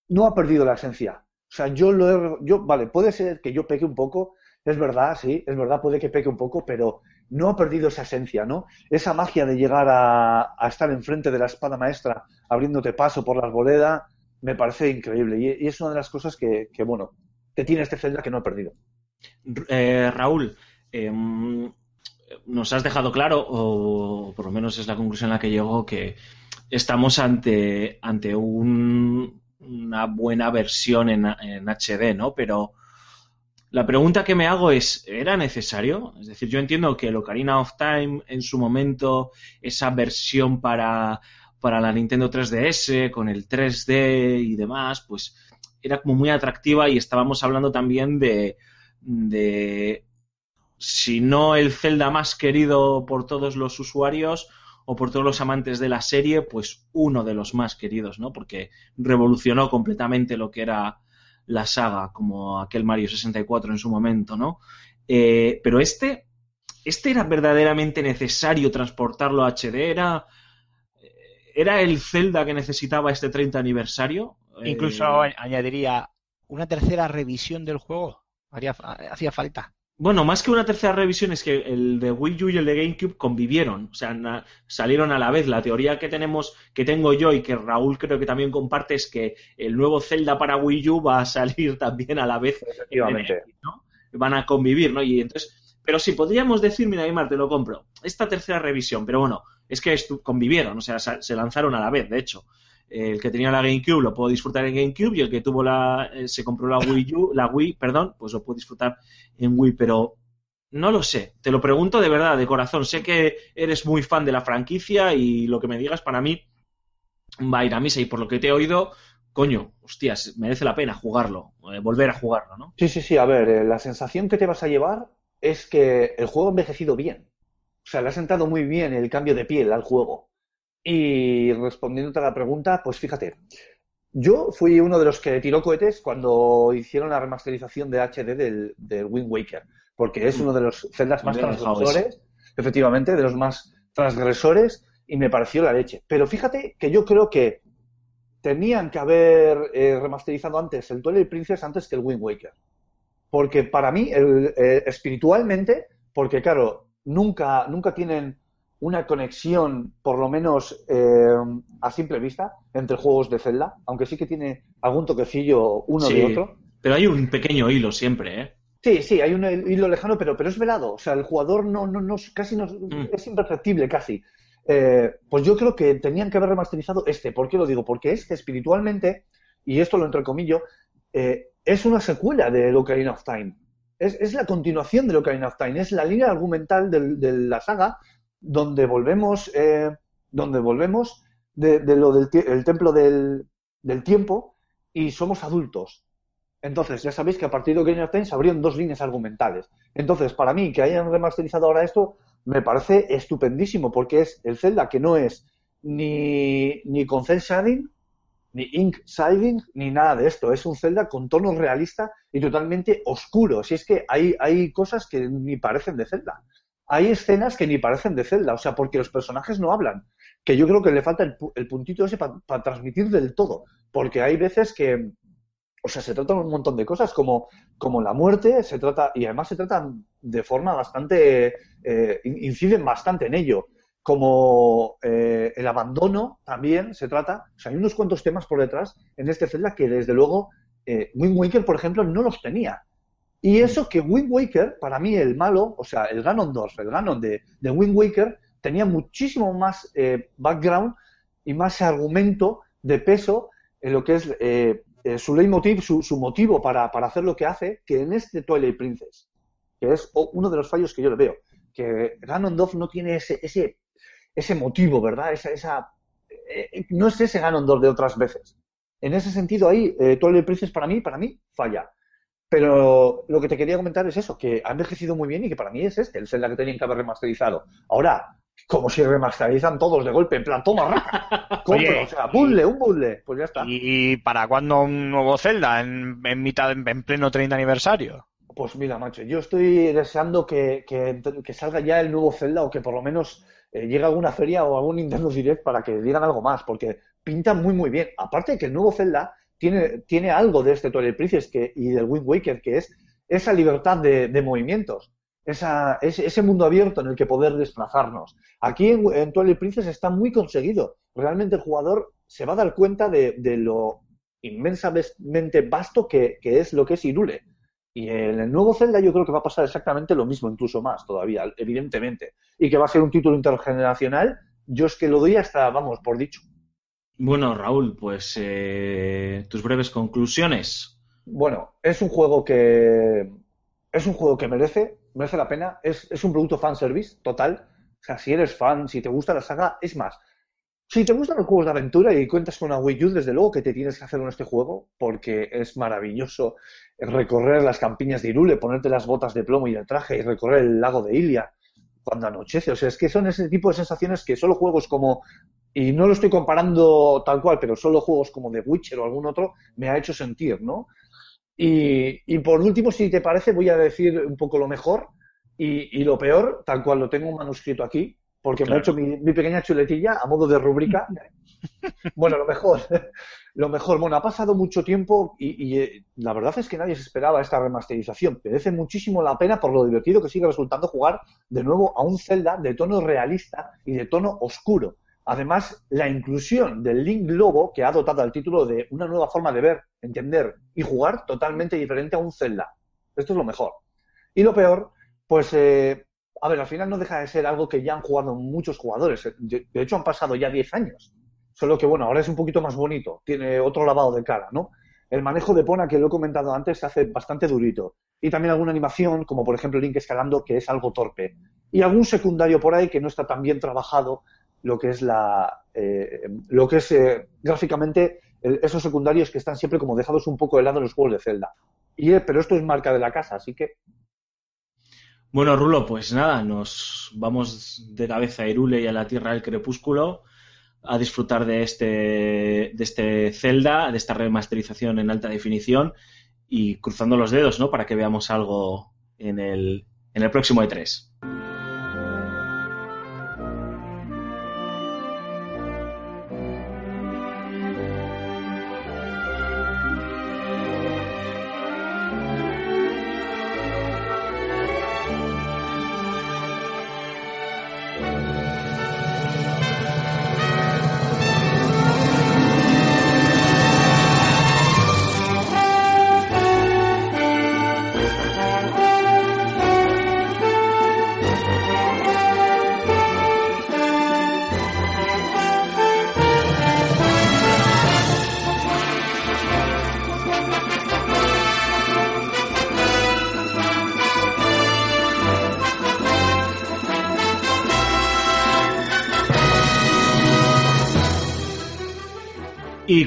no ha perdido la esencia. O sea, yo lo he, yo, vale, puede ser que yo peque un poco, es verdad, sí, es verdad, puede que peque un poco, pero no ha perdido esa esencia, ¿no? Esa magia de llegar a, a estar enfrente de la espada maestra, abriéndote paso por la arboleda, me parece increíble. Y, es una de las cosas que, que, bueno, que tiene este Zelda que no ha perdido. Eh, Raúl, eh, nos has dejado claro, o por lo menos es la conclusión a la que llegó, que estamos ante, ante un, una buena versión en, en, HD, ¿no? Pero la pregunta que me hago es, ¿era necesario? Es decir, yo entiendo que el Ocarina of Time en su momento, esa versión para, para la Nintendo 3DS, con el 3D y demás, pues era como muy atractiva y estábamos hablando también de, de si no el Zelda más querido por todos los usuarios o por todos los amantes de la serie, pues uno de los más queridos, ¿no? Porque revolucionó completamente lo que era la saga, como aquel Mario 64 en su momento, ¿no? Eh, pero este, este era verdaderamente necesario transportarlo a HD, era, era el Zelda que necesitaba este 30 aniversario. Incluso eh, añadiría una tercera revisión del juego, haría, hacía falta. Bueno, más que una tercera revisión es que el de Wii U y el de GameCube convivieron, o sea, na, salieron a la vez. La teoría que tenemos, que tengo yo y que Raúl creo que también comparte es que el nuevo Zelda para Wii U va a salir también a la vez. Efectivamente. ¿no? Van a convivir, ¿no? Y entonces, pero sí, podríamos decir, mira, Aymar, te lo compro. Esta tercera revisión, pero bueno, es que convivieron, o sea, se lanzaron a la vez, de hecho. El que tenía la GameCube lo puedo disfrutar en GameCube y el que tuvo la eh, se compró la Wii U, la Wii, perdón, pues lo puedo disfrutar en Wii, pero no lo sé. Te lo pregunto de verdad, de corazón. Sé que eres muy fan de la franquicia y lo que me digas para mí va a ir a misa y por lo que te he oído, coño, hostias, merece la pena jugarlo, eh, volver a jugarlo, ¿no? Sí, sí, sí. A ver, eh, la sensación que te vas a llevar es que el juego ha envejecido bien. O sea, le ha sentado muy bien el cambio de piel al juego. Y respondiéndote a la pregunta, pues fíjate, yo fui uno de los que tiró cohetes cuando hicieron la remasterización de HD del, del Wind Waker, porque es uno de los celdas más transgresores, efectivamente, de los más transgresores, y me pareció la leche. Pero fíjate que yo creo que tenían que haber eh, remasterizado antes el Twilight Princess antes que el Wind Waker. porque para mí, el- eh, espiritualmente, porque claro, nunca, nunca tienen una conexión, por lo menos eh, a simple vista, entre juegos de Zelda, aunque sí que tiene algún toquecillo uno Sí. de otro. Pero hay un pequeño hilo siempre, ¿eh? Sí, sí, hay un hilo lejano, pero, pero es velado. O sea, el jugador no, no, no casi no, Mm. es imperceptible casi. Eh, pues yo creo que tenían que haber remasterizado este. ¿Por qué lo digo? Porque este espiritualmente, y esto lo entrecomillo, eh, es una secuela de Ocarina of Time. Es, la continuación de Ocarina of Time. Es la línea argumental de, la saga donde volvemos, eh, donde volvemos de, lo del templo del, tiempo y somos adultos. Entonces, ya sabéis que a partir de Ocarina of Time se abrieron dos líneas argumentales. Entonces, para mí, que hayan remasterizado ahora esto, me parece estupendísimo, porque es el Zelda que no es ni, ni con cel ni ink shading, ni nada de esto. Es un Zelda con tono realista y totalmente oscuro. Si es que hay, hay cosas que ni parecen de Zelda. Hay escenas que ni parecen de Zelda, o sea, porque los personajes no hablan. Que yo creo que le falta el, el puntito ese para transmitir del todo. Porque hay veces que, o sea, se tratan un montón de cosas como, como la muerte, se trata, y además se tratan de forma bastante, eh, in- inciden bastante en ello. Como eh, el abandono también se trata, o sea, hay unos cuantos temas por detrás en este Zelda que desde luego eh, Wind Waker, por ejemplo, no los tenía. Y eso que Wind Waker, para mí el malo, o sea, el Ganondorf, el Ganon de, de Wind Waker, tenía muchísimo más eh, background y más argumento de peso en lo que es eh, eh, su leitmotiv, su, su motivo para, para hacer lo que hace, que en este Twilight Princess, que es uno de los fallos que yo le veo, que Ganondorf no tiene ese, ese, ese motivo, ¿verdad? Esa, esa, eh, no es ese Ganondorf de otras veces. En ese sentido ahí, eh, Twilight Princess para mí, para mí, falla. Pero lo que te quería comentar es eso, que ha envejecido muy bien y que para mí es este, el Zelda que tenían que haber remasterizado. Ahora, como si remasterizan todos de golpe, en plan, toma, raca, compro, Oye, o sea, puzzle, un puzzle, pues ya está. ¿Y para cuándo un nuevo Zelda? ¿En, en mitad, en pleno 30 aniversario? Pues mira, macho, yo estoy deseando que, que- que salga ya el nuevo Zelda o que por lo menos eh, llegue a alguna feria o algún Nintendo Direct para que digan algo más, porque pinta muy muy bien. Aparte de que el nuevo Zelda tiene, tiene algo de este Twilight Princess que, y del Wind Waker, que es esa libertad de, movimientos, esa, ese, mundo abierto en el que poder desplazarnos. Aquí en, en Twilight Princess está muy conseguido. Realmente el jugador se va a dar cuenta de, de lo inmensamente vasto que, que es lo que es Irule. Y en el nuevo Zelda yo creo que va a pasar exactamente lo mismo, incluso más todavía, evidentemente. Y que va a ser un título intergeneracional, yo es que lo doy hasta, vamos, por dicho. Bueno, Raúl, pues eh, tus breves conclusiones. Bueno, es un juego que es un juego que merece, merece la pena, es, es un producto fanservice total. O sea, si eres fan, si te gusta la saga, es más. Si te gustan los juegos de aventura y cuentas con una Wii U, desde luego que te tienes que hacer con este juego, porque es maravilloso recorrer las campiñas de Irule, ponerte las botas de plomo y el traje y recorrer el lago de Ilia cuando anochece. O sea, es que son ese tipo de sensaciones que solo juegos como, y no lo estoy comparando tal cual, pero solo juegos como The Witcher o algún otro me ha hecho sentir, ¿no? Y, y por último, si te parece, voy a decir un poco lo mejor y, y lo peor, tal cual lo tengo manuscrito aquí, porque me he hecho mi, mi pequeña chuletilla a modo de rúbrica. Bueno, lo mejor, lo mejor. Bueno, ha pasado mucho tiempo y, y, eh, la verdad es que nadie se esperaba esta remasterización. Merece muchísimo la pena por lo divertido que sigue resultando jugar de nuevo a un Zelda de tono realista y de tono oscuro. Además, la inclusión del Link Lobo, que ha dotado al título de una nueva forma de ver, entender y jugar totalmente diferente a un Zelda. Esto es lo mejor. Y lo peor, pues, eh, a ver, al final no deja de ser algo que ya han jugado muchos jugadores. De hecho, han pasado ya 10 años. Solo que, bueno, ahora es un poquito más bonito. Tiene otro lavado de cara, ¿no? El manejo de Pona, que lo he comentado antes, se hace bastante durito. Y también alguna animación, como por ejemplo Link escalando, que es algo torpe. Y algún secundario por ahí que no está tan bien trabajado, lo que es la. eh, lo que es eh, gráficamente esos secundarios que están siempre como dejados un poco de lado en los juegos de Zelda. Y, eh, pero esto es marca de la casa, así que Bueno, Rulo, pues nada, nos vamos de cabeza a Irule y a la Tierra del Crepúsculo a disfrutar de este, de este Zelda, de esta remasterización en alta definición y cruzando los dedos, ¿no? Para que veamos algo en el, en el próximo E E3.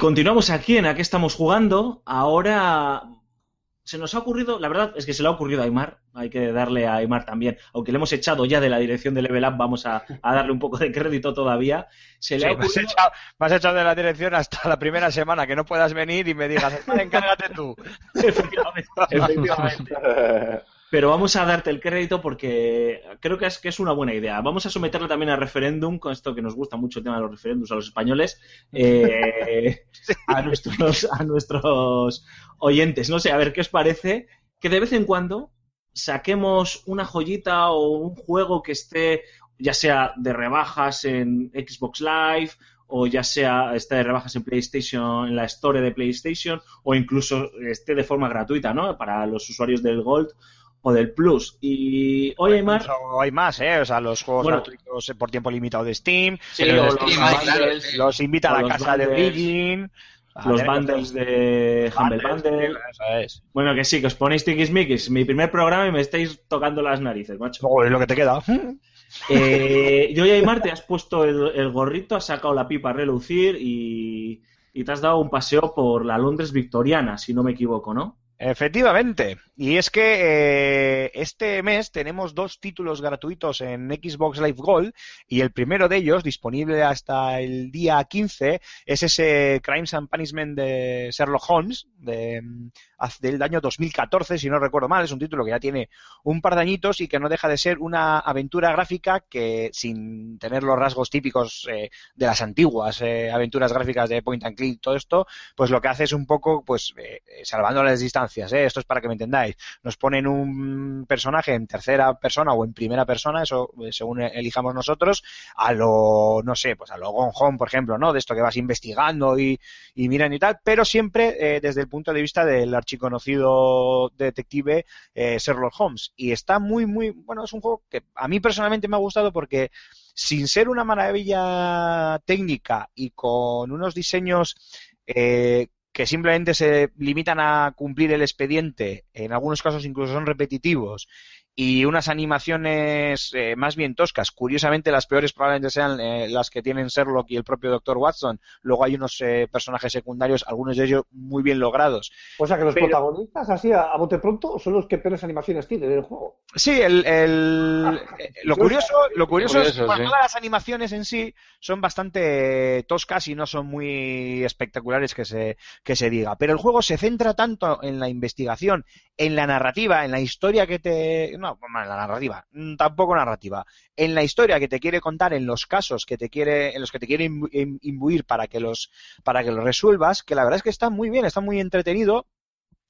Continuamos aquí en a qué estamos jugando. Ahora se nos ha ocurrido, la verdad es que se le ha ocurrido a Aymar, hay que darle a Aymar también, aunque le hemos echado ya de la dirección de Level Up, vamos a, a darle un poco de crédito todavía. Se le Sí, ha me, has echado, me has echado de la dirección hasta la primera semana que no puedas venir y me digas, encárgate tú. Efectivamente, efectivamente. Pero vamos a darte el crédito porque creo que es, que es una buena idea. Vamos a someterlo también a referéndum, con esto que nos gusta mucho el tema de los referéndums a los españoles, eh, a, nuestros, a nuestros oyentes. No sé, a ver qué os parece que de vez en cuando saquemos una joyita o un juego que esté, ya sea de rebajas en Xbox Live o ya sea esté de rebajas en PlayStation, en la Store de PlayStation, o incluso esté de forma gratuita, ¿no? Para los usuarios del Gold o del Plus. Y hoy, Aymar, Incluso hay más, ¿eh? O sea, los juegos Bueno. gratuitos por tiempo limitado de Steam, Sí, los, los Steam bundles, los invita a la casa de bundles, a los bundles de Humble Bundle. Bueno, que sí, que os ponéis tiquismiquis. Mi primer programa y me estáis tocando las narices, macho. Luego es lo que te queda. Eh, yo y Aymar te has puesto el, el gorrito, has sacado la pipa a relucir y, y te has dado un paseo por la Londres victoriana, si no me equivoco, ¿no? Efectivamente. Y es que eh, este mes tenemos dos títulos gratuitos en Xbox Live Gold y el primero de ellos, disponible hasta el día 15, es ese Crimes and Punishment de Sherlock Holmes de, del año 2014, si no recuerdo mal. Es un título que ya tiene un par de añitos y que no deja de ser una aventura gráfica que, sin tener los rasgos típicos eh, de las antiguas eh, aventuras gráficas de Point and Click, todo esto, pues lo que hace es un poco, pues, eh, salvando las distancias, ¿eh? esto es para que me entendáis. Nos ponen un personaje en tercera persona o en primera persona, eso según elijamos nosotros, a lo, no sé, pues a lo Gone Home, por ejemplo, ¿no? De esto que vas investigando y, y miran y tal, pero siempre desde el punto de vista del archiconocido detective eh, Sherlock Holmes. Y está muy, muy, bueno, es un juego que a mí personalmente me ha gustado porque sin ser una maravilla técnica y con unos diseños eh, que simplemente se limitan a cumplir el expediente, en algunos casos incluso son repetitivos, y unas animaciones eh, más bien toscas. Curiosamente, las peores probablemente sean eh, las que tienen Sherlock y el propio Dr. Watson. Luego hay unos eh, personajes secundarios, algunos de ellos muy bien logrados. O sea que los Pero- protagonistas, así a, a bote pronto, son los que peores animaciones tienen en el juego. Sí, el, el- eh, lo curioso, lo curioso es que sí. todas las animaciones en sí son bastante toscas y no son muy espectaculares que se, que se diga. Pero el juego se centra tanto en la investigación, en la narrativa, en la historia que te... No, en la narrativa, mm, tampoco narrativa. En la historia que te quiere contar, en los casos que te quiere, en los que te quiere imbu- im- imbuir para que los, para que los resuelvas, que la verdad es que está muy bien, está muy entretenido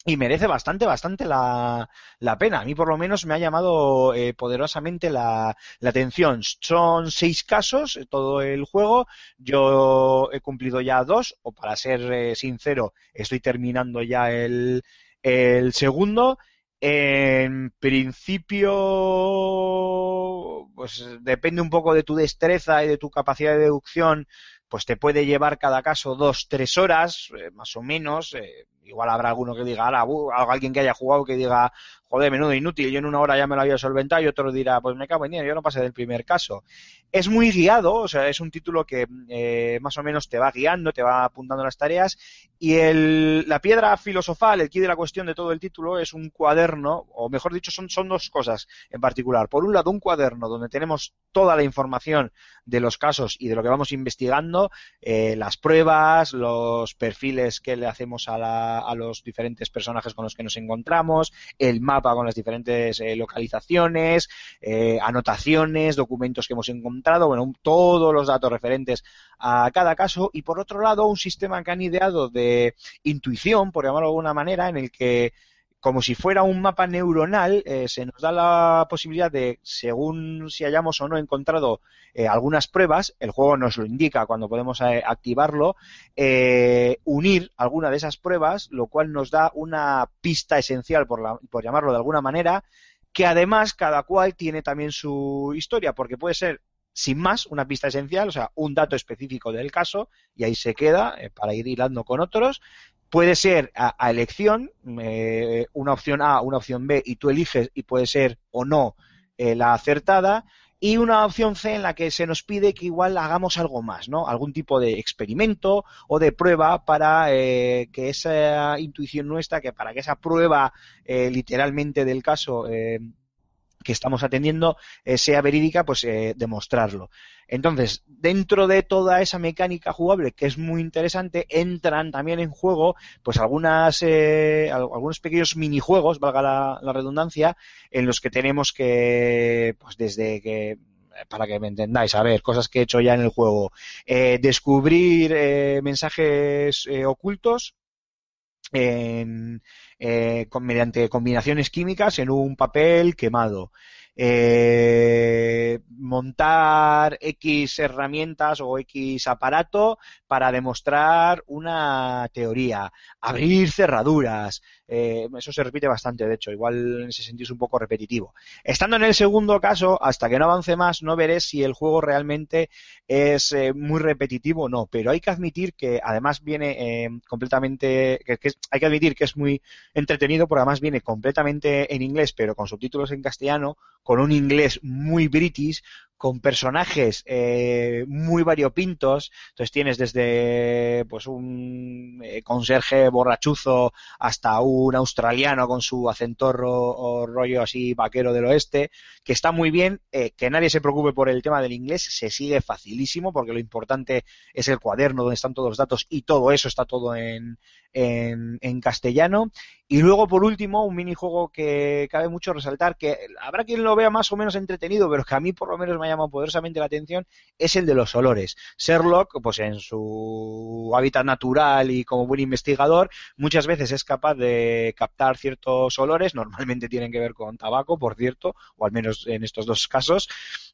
y merece bastante, bastante la, la pena. A mí por lo menos me ha llamado eh, poderosamente la, la atención. Son seis casos, eh, todo el juego. Yo he cumplido ya dos, o para ser eh, sincero, estoy terminando ya el, el segundo. En principio, pues depende un poco de tu destreza y de tu capacidad de deducción, pues te puede llevar cada caso dos, tres horas, eh, más o menos. eh, igual habrá alguno que diga, "Ala, bu", alguien que haya jugado que diga, joder, menudo inútil, yo en una hora ya me lo había solventado y otro dirá, pues me cago en día, yo no pasé del primer caso. Es muy guiado, o sea, es un título que eh, más o menos te va guiando, te va apuntando las tareas y el, la piedra filosofal, el key de la cuestión de todo el título es un cuaderno, o mejor dicho, son, son dos cosas en particular. Por un lado, un cuaderno donde tenemos toda la información de los casos y de lo que vamos investigando, eh, las pruebas, los perfiles que le hacemos a, la- a los diferentes personajes con los que nos encontramos, el mapa con las diferentes eh, localizaciones, eh, anotaciones, documentos que hemos encontrado, bueno, todos los datos referentes a cada caso. Y por otro lado un sistema que han ideado de intuición, por llamarlo de alguna manera, en el que como si fuera un mapa neuronal, eh, se nos da la posibilidad de, según si hayamos o no encontrado eh, algunas pruebas, el juego nos lo indica cuando podemos eh, activarlo, unir alguna de esas pruebas, lo cual nos da una pista esencial, por, la- por llamarlo de alguna manera, que además cada cual tiene también su historia, porque puede ser sin más una pista esencial, o sea, un dato específico del caso, y ahí se queda para ir hilando con otros. Puede ser a, elección, eh, una opción A, una opción B, y tú eliges y puede ser o no eh, la acertada. y una opción C en la que se nos pide que igual hagamos algo más, ¿no? Algún tipo de experimento o de prueba para eh, que esa intuición nuestra, que para que esa prueba eh, literalmente del caso eh, que estamos atendiendo eh, sea verídica, pues eh, demostrarlo. Entonces, dentro de toda esa mecánica jugable que es muy interesante, entran también en juego pues algunas eh, al- algunos pequeños minijuegos, valga la, la redundancia, en los que tenemos que pues desde que para que me entendáis, a ver, cosas que he hecho ya en el juego, descubrir mensajes ocultos en, eh, con- mediante combinaciones químicas en un papel quemado. Eh, montar X herramientas o X aparato para demostrar una teoría. Abrir cerraduras. Eh, eso se repite bastante, de hecho, igual en ese sentido es un poco repetitivo. Estando en el segundo caso, hasta que no avance más, no veré si el juego realmente es eh, muy repetitivo o no, pero hay que admitir que además viene eh, completamente, que, hay que admitir que es muy entretenido porque además viene completamente en inglés, pero con subtítulos en castellano, con un inglés muy british, con personajes eh, muy variopintos, entonces tienes desde pues un conserje borrachuzo hasta un australiano con su acentorro o rollo así vaquero del oeste, que está muy bien, eh, que nadie se preocupe por el tema del inglés, se sigue facilísimo porque lo importante es el cuaderno donde están todos los datos y todo eso está todo en, en, castellano. Y luego, por último, un minijuego que cabe mucho resaltar, que habrá quien lo vea más o menos entretenido, pero que a mí por lo menos me ha llamado poderosamente la atención, es el de los olores. Sherlock, pues en su hábitat natural y como buen investigador, muchas veces es capaz de captar ciertos olores, normalmente tienen que ver con tabaco, por cierto, o al menos en estos dos casos,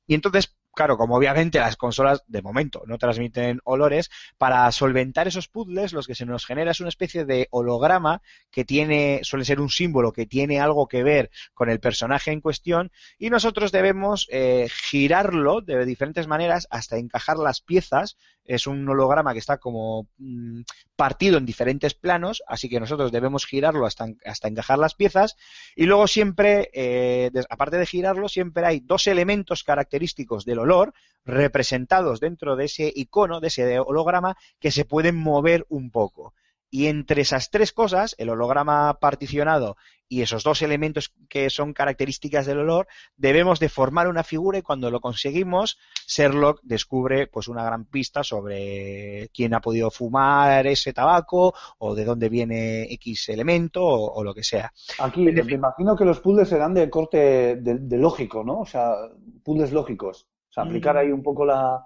y entonces Claro, como obviamente las consolas de momento no transmiten olores, para solventar esos puzzles lo que se nos genera es una especie de holograma que tiene, suele ser un símbolo que tiene algo que ver con el personaje en cuestión y nosotros debemos eh, girarlo de diferentes maneras hasta encajar las piezas. Es un holograma que está como mm, partido en diferentes planos, así que nosotros debemos girarlo hasta, hasta encajar las piezas y luego siempre, eh, aparte de girarlo, siempre hay dos elementos característicos del olor representados dentro de ese icono, de ese holograma, que se pueden mover un poco. Y entre esas tres cosas, el holograma particionado y esos dos elementos que son características del olor, debemos de formar una figura y cuando lo conseguimos, Sherlock descubre pues una gran pista sobre quién ha podido fumar ese tabaco o de dónde viene X elemento o, o lo que sea. Aquí me imagino que los puzzles serán de corte de, de lógico, ¿no? O sea, puzzles lógicos. O sea, aplicar ahí un poco la...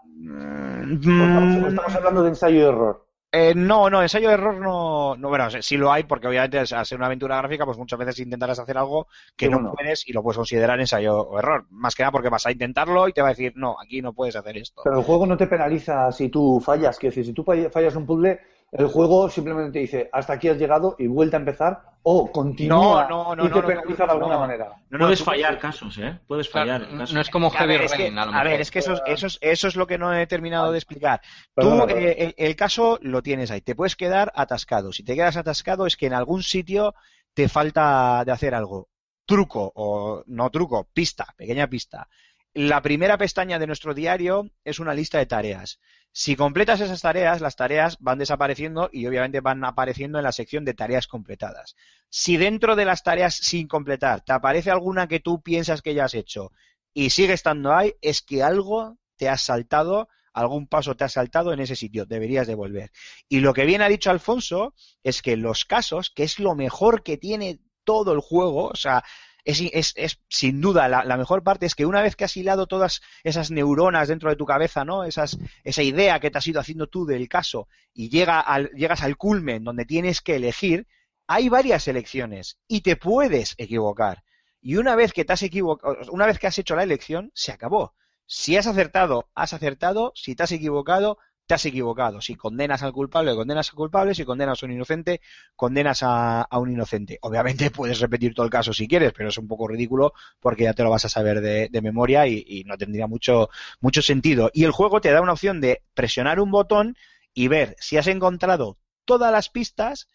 o estamos, estamos hablando de ensayo y error. Eh, no, no, ensayo de error no, no, bueno, sí lo hay porque obviamente al ser una aventura gráfica pues muchas veces intentarás hacer algo que Sí, no bueno. puedes y lo puedes considerar ensayo o error, más que nada porque vas a intentarlo y te va a decir, no, aquí no puedes hacer esto. Pero el juego no te penaliza si tú fallas. Quiero decir, si tú fall- fallas un puzzle, el juego simplemente te dice hasta aquí has llegado y vuelta a empezar o continúa No, no, no, y te no, penaliza no, de alguna no. manera. No, no, Puedes fallar casos, ¿eh? Puedes fallar Claro, casos. no es como A Heavy ver, es que, Rain, a lo a mejor. ver, es que eso, es- eso, es, eso es lo que no he terminado de explicar. Tú, eh, el, el caso lo tienes ahí. Te puedes quedar atascado. Si te quedas atascado es que en algún sitio te falta de hacer algo. Truco, o no truco, pista, pequeña pista. La primera pestaña de nuestro diario es una lista de tareas. Si completas esas tareas, las tareas van desapareciendo y obviamente van apareciendo en la sección de tareas completadas. Si dentro de las tareas sin completar te aparece alguna que tú piensas que ya has hecho y sigue estando ahí, es que algo te has saltado, algún paso te has saltado en ese sitio, deberías devolver. Y lo que bien ha dicho Alfonso es que los casos, que es lo mejor que tiene todo el juego, o sea, es, es, es sin duda la, mejor parte es que una vez que has hilado todas esas neuronas dentro de tu cabeza, ¿no? Esas, esa idea que te has ido haciendo tú del caso y llega al, llegas al culmen donde tienes que elegir, hay varias elecciones y te puedes equivocar. Y una vez que te has equivocado, una vez que has hecho la elección, se acabó. Si has acertado, has acertado. Si te has equivocado, te has equivocado. Si condenas al culpable, condenas al culpable. Si condenas a un inocente, condenas a, un inocente. Obviamente puedes repetir todo el caso si quieres, pero es un poco ridículo porque ya te lo vas a saber de, memoria y, no tendría mucho, mucho sentido. Y el juego te da una opción de presionar un botón y ver si has encontrado todas las pistas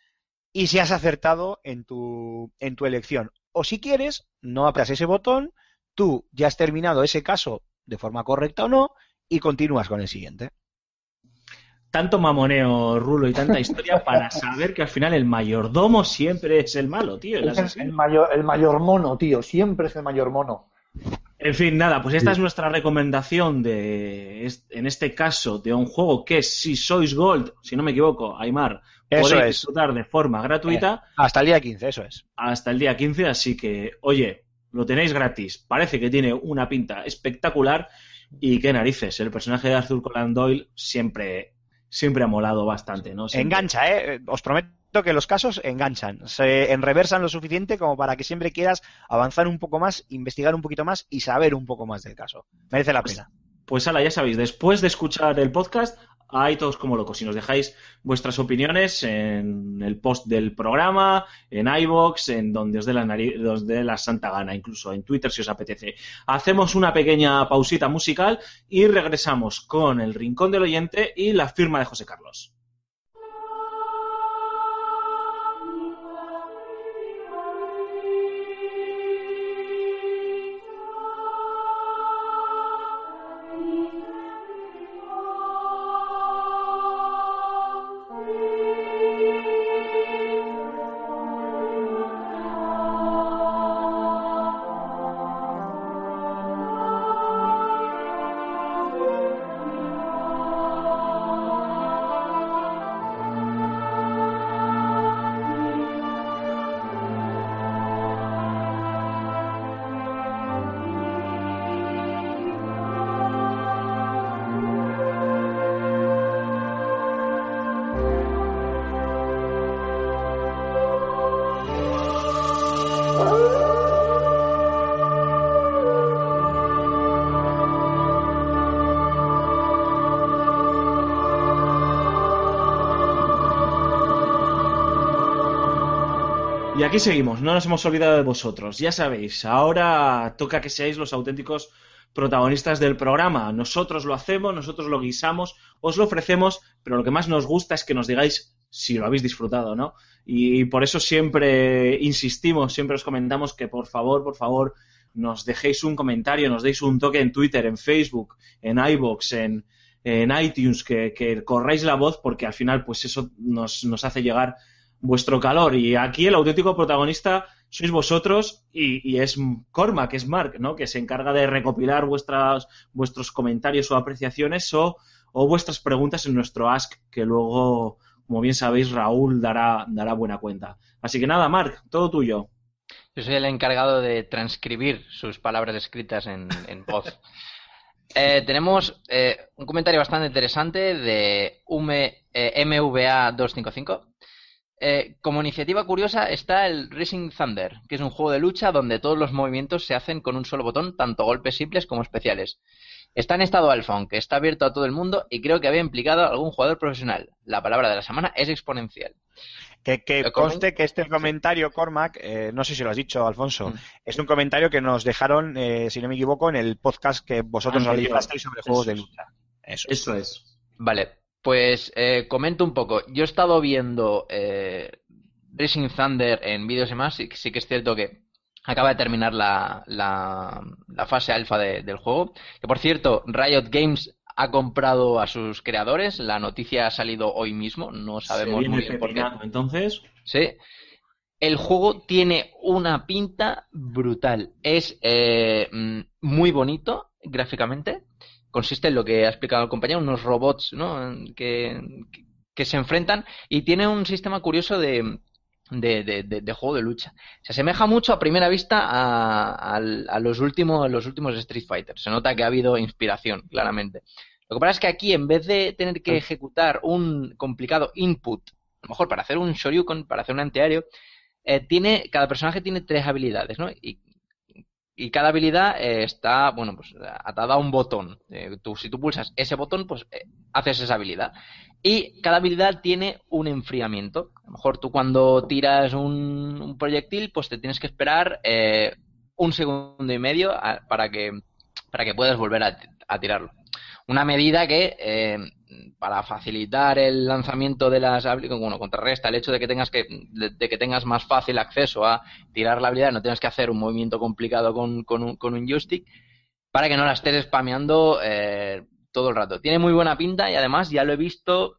y si has acertado en tu, en tu elección. O si quieres, no aprietas ese botón, tú ya has terminado ese caso de forma correcta o no, y continúas con el siguiente. Tanto mamoneo, rulo y tanta historia para saber que al final el mayordomo siempre es el malo, tío. el Es mayor, el mayor mono, tío. Siempre es el mayor mono. En fin, nada, pues esta es nuestra recomendación de, en este caso, de un juego que si sois Gold, si no me equivoco, Aymar, Eso podéis es. disfrutar de forma gratuita Hasta el día 15, eso es. hasta el día 15, así que, oye, lo tenéis gratis. Parece que tiene una pinta espectacular y qué narices, el personaje de Arthur Conan Doyle siempre, siempre ha molado bastante, ¿no? Siempre- Engancha, ¿eh? Os prometo que los casos enganchan, se enreversan lo suficiente como para que siempre quieras avanzar un poco más, investigar un poquito más y saber un poco más del caso. Merece la pena. Pues ala, ya sabéis, después de escuchar el podcast, hay todos como locos. Si nos dejáis vuestras opiniones en el post del programa, en iBox, en donde os dé la, nari- os dé la santa gana, incluso en Twitter si os apetece. Hacemos una pequeña pausita musical y regresamos con el Rincón del Oyente y la firma de José Carlos. Aquí seguimos, no nos hemos olvidado de vosotros. Ya sabéis, ahora toca que seáis los auténticos protagonistas del programa. Nosotros lo hacemos, nosotros lo guisamos, os lo ofrecemos, pero lo que más nos gusta es que nos digáis si lo habéis disfrutado, ¿no? Y por eso siempre insistimos, siempre os comentamos que por favor, por favor, nos dejéis un comentario, nos deis un toque en Twitter, en Facebook, en iBox, en, iTunes, que, que corráis la voz, porque al final, pues eso nos, nos hace llegar vuestro calor. Y aquí el auténtico protagonista sois vosotros y, y es Cormac, que es Mark, ¿no? Que se encarga de recopilar vuestras, vuestros comentarios o apreciaciones o, o vuestras preguntas en nuestro Ask, que luego, como bien sabéis, Raúl dará, dará buena cuenta. Así que nada, Mark, todo tuyo. Yo soy el encargado de transcribir sus palabras escritas en, en voz. Eh, tenemos eh, un comentario bastante interesante de UME, eh, MVA255. Eh, como iniciativa curiosa está el Racing Thunder, que es un juego de lucha donde todos los movimientos se hacen con un solo botón, tanto golpes simples como especiales. Está en estado alfa, aunque está abierto a todo el mundo y creo que había implicado a algún jugador profesional. La palabra de la semana es exponencial. Que, que ¿Lo conste que este comentario, Cormac, eh, no sé si lo has dicho, Alfonso, Mm. es un comentario que nos dejaron, eh, si no me equivoco, en el podcast que vosotros realizasteis sobre juegos Eso de lucha. Eso. Eso es. Vale, pues eh, comento un poco. Yo he estado viendo eh, Racing Thunder en vídeos y más, sí, sí que es cierto que acaba de terminar la, la, la fase alfa de- del juego. Que por cierto, Riot Games ha comprado a sus creadores. La noticia ha salido hoy mismo, no sabemos muy bien por qué. entonces. Sí. El juego tiene una pinta brutal. Es eh, mm, muy bonito gráficamente. Consiste en lo que ha explicado el compañero, unos robots ¿no? que, se enfrentan y tiene un sistema curioso de, de, de- de- de juego de lucha. Se asemeja mucho a primera vista a, a los, últimos, los últimos Street Fighter. Se nota que ha habido inspiración, claramente. Lo que pasa es que aquí, en vez de tener que ejecutar un complicado input, a lo mejor para hacer un Shoryuken, para hacer un antiaéreo, eh, tiene, cada personaje tiene tres habilidades, ¿no? Y, y cada habilidad eh, está, bueno, pues atada a un botón. Eh, si tú pulsas ese botón, pues eh, haces esa habilidad. Y cada habilidad tiene un enfriamiento. A lo mejor tú cuando tiras un, proyectil, pues te tienes que esperar un segundo y medio para que para que puedas volver a, tirarlo. Una medida que, para facilitar el lanzamiento de las habilidades, bueno, contrarresta el hecho de que tengas que, de, que tengas más fácil acceso a tirar la habilidad, no tengas que hacer un movimiento complicado con, un, joystick, para que no la estés spameando eh, todo el rato. Tiene muy buena pinta y además ya lo he visto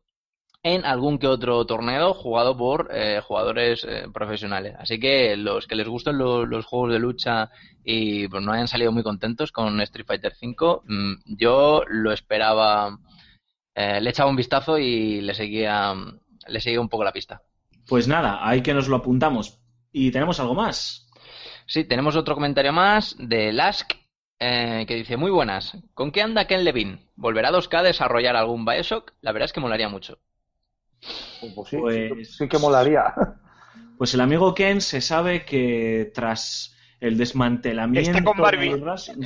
en algún que otro torneo jugado por eh, jugadores eh, profesionales. Así que los que les gusten lo- los juegos de lucha y pues, no hayan salido muy contentos con Street Fighter V, mm, yo lo esperaba, eh, le echaba un vistazo y le seguía, le seguía un poco la pista. Pues nada, ahí que nos lo apuntamos. ¿Y tenemos algo más? Sí, tenemos otro comentario más de Lask eh, que dice, muy buenas, ¿con qué anda Ken Levine? ¿Volverá 2K a desarrollar algún Bioshock? La verdad es que molaría mucho. Pues sí, Pues- sí, sí que molaría. Pues el amigo Ken se sabe que tras el desmantelamiento Está con Barbie. de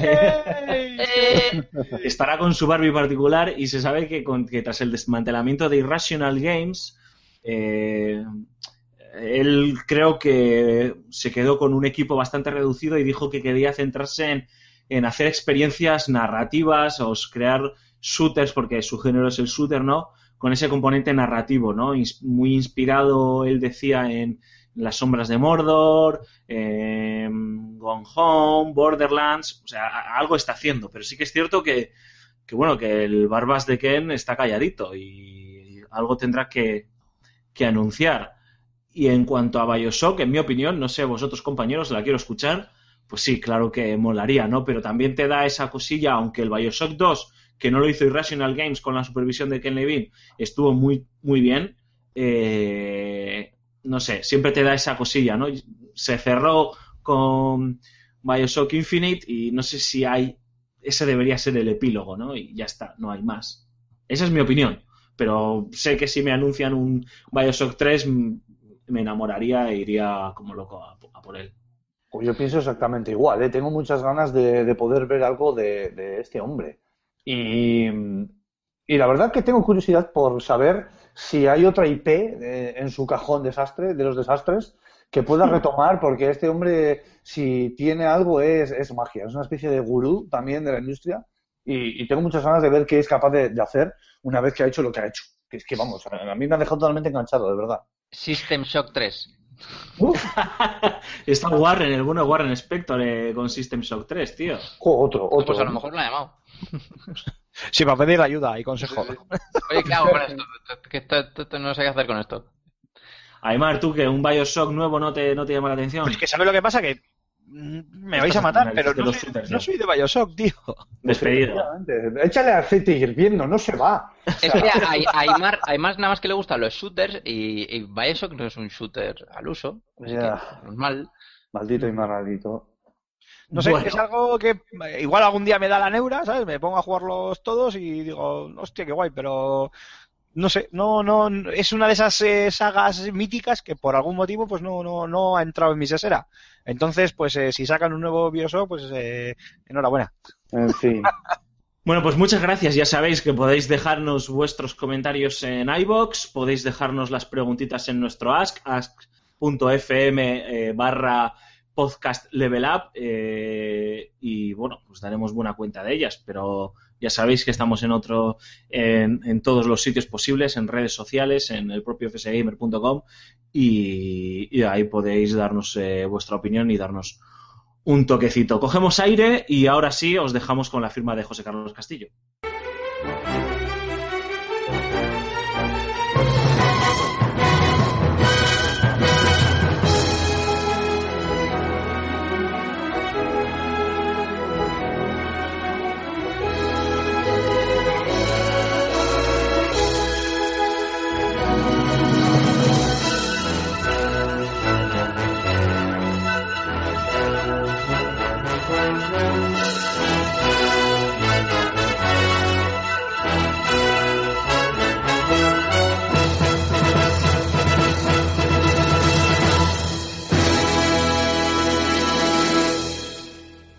Eh, estará con su Barbie particular y se sabe que, con- que tras el desmantelamiento de Irrational Games, eh, él creo que se quedó con un equipo bastante reducido y dijo que quería centrarse en, en hacer experiencias narrativas o crear shooters, porque su género es el shooter, ¿no? Con ese componente narrativo, ¿no? Muy inspirado, él decía, en Las sombras de Mordor, en Gone Home, Borderlands, o sea, algo está haciendo, pero sí que es cierto que, bueno, que el Barbas de Ken está calladito y algo tendrá que, que anunciar. Y en cuanto a Bioshock, en mi opinión, no sé, vosotros compañeros, la quiero escuchar, pues sí, claro que molaría, ¿no? Pero también te da esa cosilla, aunque el Bioshock 2, que no lo hizo Irrational Games con la supervisión de Ken Levine, estuvo muy, muy bien, eh, no sé, siempre te da esa cosilla, ¿no? Se cerró con Bioshock Infinite y no sé si hay, ese debería ser el epílogo, ¿no? Y ya está, no hay más. Esa es mi opinión, pero sé que si me anuncian un Bioshock 3 mm, me enamoraría e iría como loco a, por él. Pues yo pienso exactamente igual, ¿eh? Tengo muchas ganas de, de poder ver algo de, de este hombre. Y, y la verdad que tengo curiosidad por saber si hay otra IP eh, en su cajón desastre, de los desastres, que pueda retomar, porque este hombre, si tiene algo, es, es magia. Es una especie de gurú también de la industria. Y, y tengo muchas ganas de ver qué es capaz de, de hacer una vez que ha hecho lo que ha hecho. Que es que, vamos, a, a mí me ha dejado totalmente enganchado, de verdad. System Shock 3. Uf, Está Warren, el bueno Warren Spector eh, con System Shock 3, tío. otro, otro. Pues a lo mejor lo ha llamado. Sí, para pedir ayuda y consejo. Oye, ¿qué hago con esto? Que esto- esto- esto no sé qué hacer con esto. Aymar, tú que un Bioshock nuevo no te, no te llama la atención. Pues es que ¿sabes lo que pasa? Que mm, me vais a matar, pero de no los soy, shooters, no soy de Bioshock, tío. Despedido. Efectivamente. Échale aceite hirviendo, no se va. Es que a Aymar nada más que le gustan los shooters y, y Bioshock no es un shooter al uso. Así Ya. que, normal. Maldito y maldito. No sé, Bueno. es algo que igual algún día me da la neura, ¿sabes? Me pongo a jugarlos todos y digo, hostia, qué guay, pero no sé, no, no, es una de esas eh, sagas míticas que por algún motivo pues no, no, no ha entrado en mi sesera. Entonces, pues eh, si sacan un nuevo Bioshock, pues eh, enhorabuena. En fin. Bueno, pues muchas gracias. Ya sabéis que podéis dejarnos vuestros comentarios en iBox, podéis dejarnos las preguntitas en nuestro ask, ask.fm eh, barra podcast level up eh, y bueno, pues daremos buena cuenta de ellas, pero ya sabéis que estamos en otro, en, todos los sitios posibles, en redes sociales, en el propio fsgamer.com y, y ahí podéis darnos eh, vuestra opinión y darnos un toquecito. Cogemos aire y ahora sí os dejamos con la firma de José Carlos Castillo.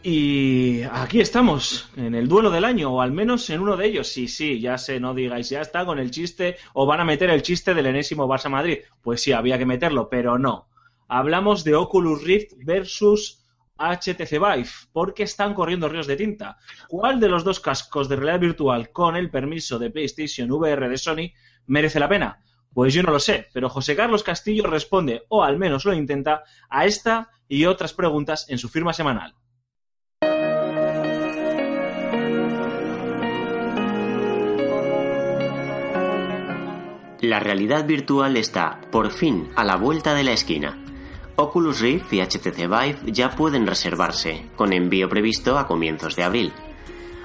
Y aquí estamos, en el duelo del año, o al menos en uno de ellos. Sí, sí, ya sé, no digáis, ya está con el chiste, o van a meter el chiste del enésimo Barça Madrid. Pues sí, había que meterlo, pero no. Hablamos de Oculus Rift versus HTC Vive, porque están corriendo ríos de tinta. ¿Cuál de los dos cascos de realidad virtual con el permiso de PlayStation VR de Sony merece la pena? Pues yo no lo sé, pero José Carlos Castillo responde, o al menos lo intenta, a esta y otras preguntas en su firma semanal. La realidad virtual está, por fin, a la vuelta de la esquina. Oculus Rift y HTC Vive ya pueden reservarse, con envío previsto a comienzos de abril.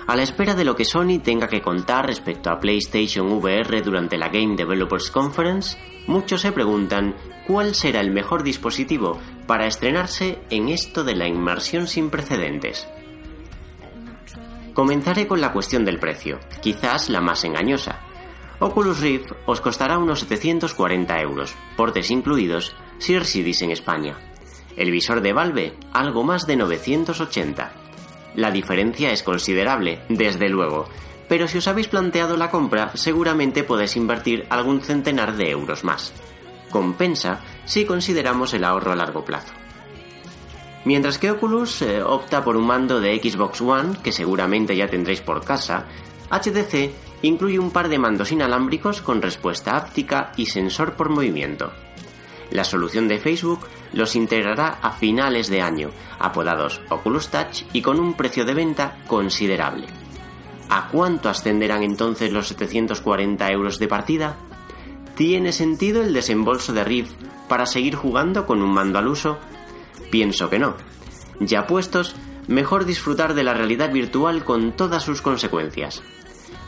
A la espera de lo que Sony tenga que contar respecto a PlayStation VR durante la Game Developers Conference, muchos se preguntan cuál será el mejor dispositivo para estrenarse en esto de la inmersión sin precedentes. Comenzaré con la cuestión del precio, quizás la más engañosa. Oculus Rift os costará unos 740 euros, portes incluidos, si residís en España. El visor de Valve, algo más de 980. La diferencia es considerable, desde luego, pero si os habéis planteado la compra, seguramente podéis invertir algún centenar de euros más. Compensa si consideramos el ahorro a largo plazo. Mientras que Oculus eh, opta por un mando de Xbox One, que seguramente ya tendréis por casa, HTC incluye un par de mandos inalámbricos con respuesta áptica y sensor por movimiento. La solución de Facebook los integrará a finales de año, apodados Oculus Touch y con un precio de venta considerable. ¿A cuánto ascenderán entonces los 740 euros de partida? ¿Tiene sentido el desembolso de Rift para seguir jugando con un mando al uso? Pienso que no. Ya puestos, mejor disfrutar de la realidad virtual con todas sus consecuencias.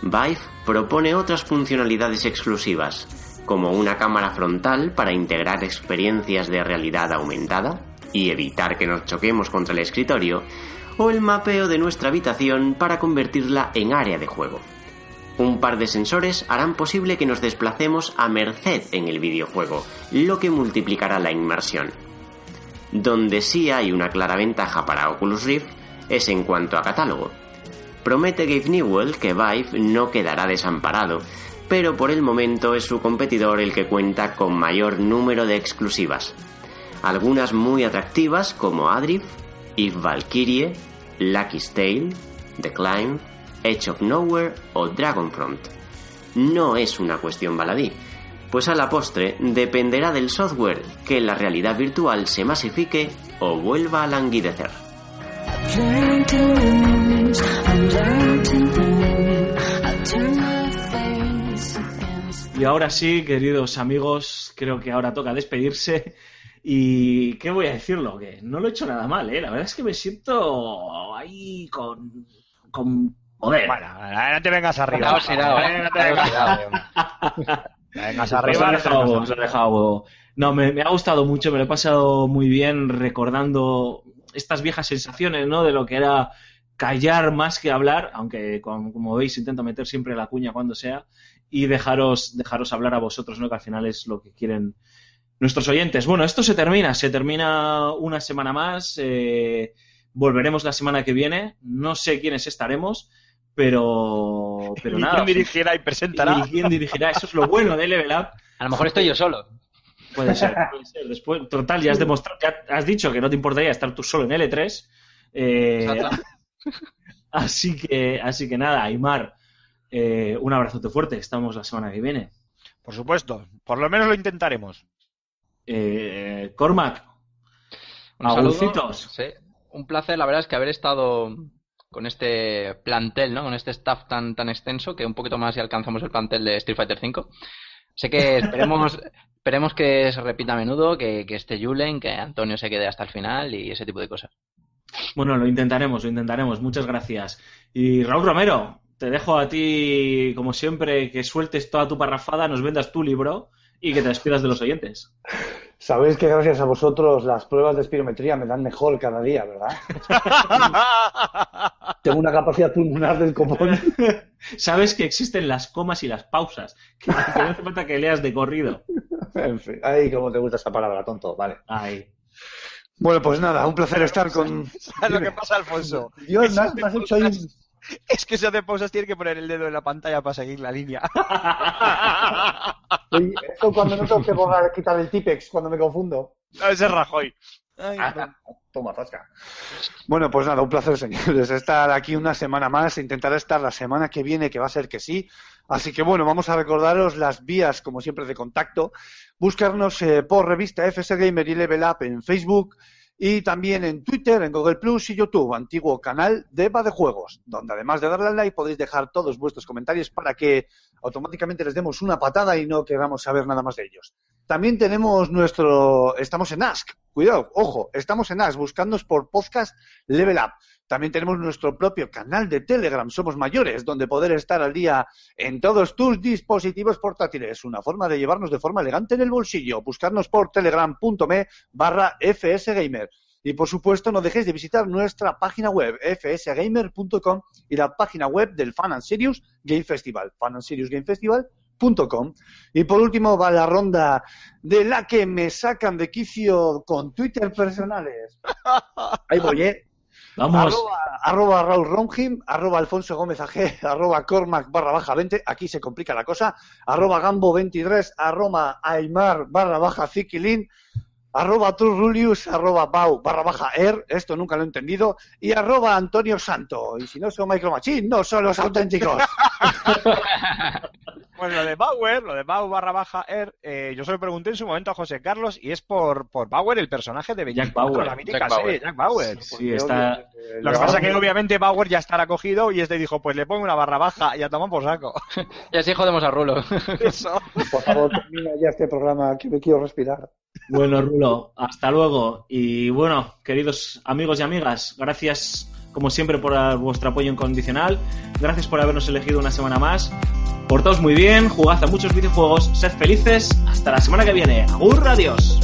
Vive propone otras funcionalidades exclusivas, como una cámara frontal para integrar experiencias de realidad aumentada y evitar que nos choquemos contra el escritorio, o el mapeo de nuestra habitación para convertirla en área de juego. Un par de sensores harán posible que nos desplacemos a merced en el videojuego, lo que multiplicará la inmersión. Donde sí hay una clara ventaja para Oculus Rift es en cuanto a catálogo. Promete Gabe Newell que Vive no quedará desamparado, pero por el momento es su competidor el que cuenta con mayor número de exclusivas. Algunas muy atractivas como Adrift, Eve Valkyrie, Lucky's Tale, The Climb, Edge of Nowhere o Dragonfront. No es una cuestión baladí, pues a la postre dependerá del software que la realidad virtual se masifique o vuelva a languidecer. Y ahora sí, queridos amigos, creo que ahora toca despedirse. Y qué voy a decirlo, que no lo he hecho nada mal, ¿eh? La verdad es que me siento ahí con, con poder. Bueno, eh, no te vengas arriba. ¿eh? Vengas arriba. Os os he dejado. No, me, me ha gustado mucho, me lo he pasado muy bien recordando estas viejas sensaciones, ¿no? De lo que era callar más que hablar, aunque con- como veis intento meter siempre la cuña cuando sea, y dejaros, dejaros hablar a vosotros, ¿no? Que al final es lo que quieren nuestros oyentes. Bueno, esto se termina, se termina una semana más. eh, volveremos la semana que viene. No sé quiénes estaremos, pero, pero Ni nada. quién dirigirá y presentará. Quién dirigirá. Eso es lo bueno de Level Up. A lo mejor estoy yo solo. Puede ser, puede ser. Después, total, ya has demostrado, ya has dicho que no te importaría estar tú solo en L3. eh, Exacto. así que, así que nada, Aymar, eh, un abrazote fuerte. Estamos la semana que viene. Por supuesto. Por lo menos lo intentaremos. Eh, Cormac, Un. Sí. Un placer, la verdad es que haber estado con este plantel, ¿no? Con este staff tan, tan extenso que un poquito más y alcanzamos el plantel de Street Fighter V. Sé que esperemos, esperemos que se repita a menudo, que, que esté Julen, que Antonio se quede hasta el final y ese tipo de cosas. bueno, lo intentaremos, lo intentaremos. Muchas gracias. Y Raúl Romero, te dejo a ti, como siempre, que sueltes toda tu parrafada, nos vendas tu libro y que te despidas de los oyentes. Sabéis que gracias a vosotros las pruebas de espirometría me dan mejor cada día, ¿verdad? Tengo una capacidad pulmonar del copón. Sabes que existen las comas y las pausas, que, que no hace falta que leas de corrido. En fin, ay, cómo te gusta esa palabra, tonto, vale. Ay. Bueno, pues nada, un placer estar con... ¿Sabes lo que pasa, Alfonso? Dios, me has, me has hecho ahí... un- Es que si hace pausas tiene que poner el dedo en la pantalla para seguir la línea. Oye, Esto cuando no tengo que borrar, quitar el Tipex, cuando me confundo. No, ese es Rajoy. Ay, Ah, Toma, zasca. Bueno, pues nada, un placer, señores, estar aquí una semana más. Intentaré estar la semana que viene, que va a ser que sí. Así que bueno, vamos a recordaros las vías, como siempre, de contacto. Buscarnos eh, por revista FS Gamer y Level Up en Facebook y también en Twitter, en Google Plus y YouTube, antiguo canal de Eva de Juegos, donde además de darle al like podéis dejar todos vuestros comentarios para que automáticamente les demos una patada y no queramos saber nada más de ellos. También tenemos nuestro, estamos en Ask, cuidado, ojo, estamos en Ask, buscándonos por podcast Level Up. También tenemos nuestro propio canal de Telegram, Somos Mayores, donde poder estar al día en todos tus dispositivos portátiles. Una forma de llevarnos de forma elegante en el bolsillo. Buscarnos por telegram.me barra fsgamer. Y por supuesto, no dejéis de visitar nuestra página web, fsgamer.com, y la página web del Fan and Serious Game Festival, fanandseriousgamefestival.com. Y por último va la ronda de la que me sacan de quicio con Twitter personales. Ahí voy, ¿eh? Vamos. Arroba, arroba Raúl Ronjim, arroba Alfonso Gómez AG, arroba Cormac barra baja 20, aquí se complica la cosa, arroba Gambo 23, arroba Aymar barra baja Zikilin, arroba Trurulius, arroba Bau barra baja Er, esto nunca lo he entendido, y arroba Antonio Santo. Y si no son Micro Machine, no son los auténticos. Pues lo de Bauer, lo de Bau barra baja Er, eh, yo se lo pregunté en su momento a José Carlos y es por, por Bauer, el personaje de Jack 24, Bauer. la mítica Jack serie, Bauer. Jack Bauer. Sí, está. Lo que pasa es que obviamente Bauer ya estará cogido y este dijo, pues le pongo una barra baja y a tomar por saco. Y así jodemos a Rulo. Eso. Por favor, termina ya este programa que me quiero respirar. Bueno, Rulo, hasta luego. Y bueno, queridos amigos y amigas, gracias como siempre por vuestro apoyo incondicional. Gracias por habernos elegido una semana más. Portaos muy bien, jugad a muchos videojuegos, sed felices. Hasta la semana que viene. Agur, adiós.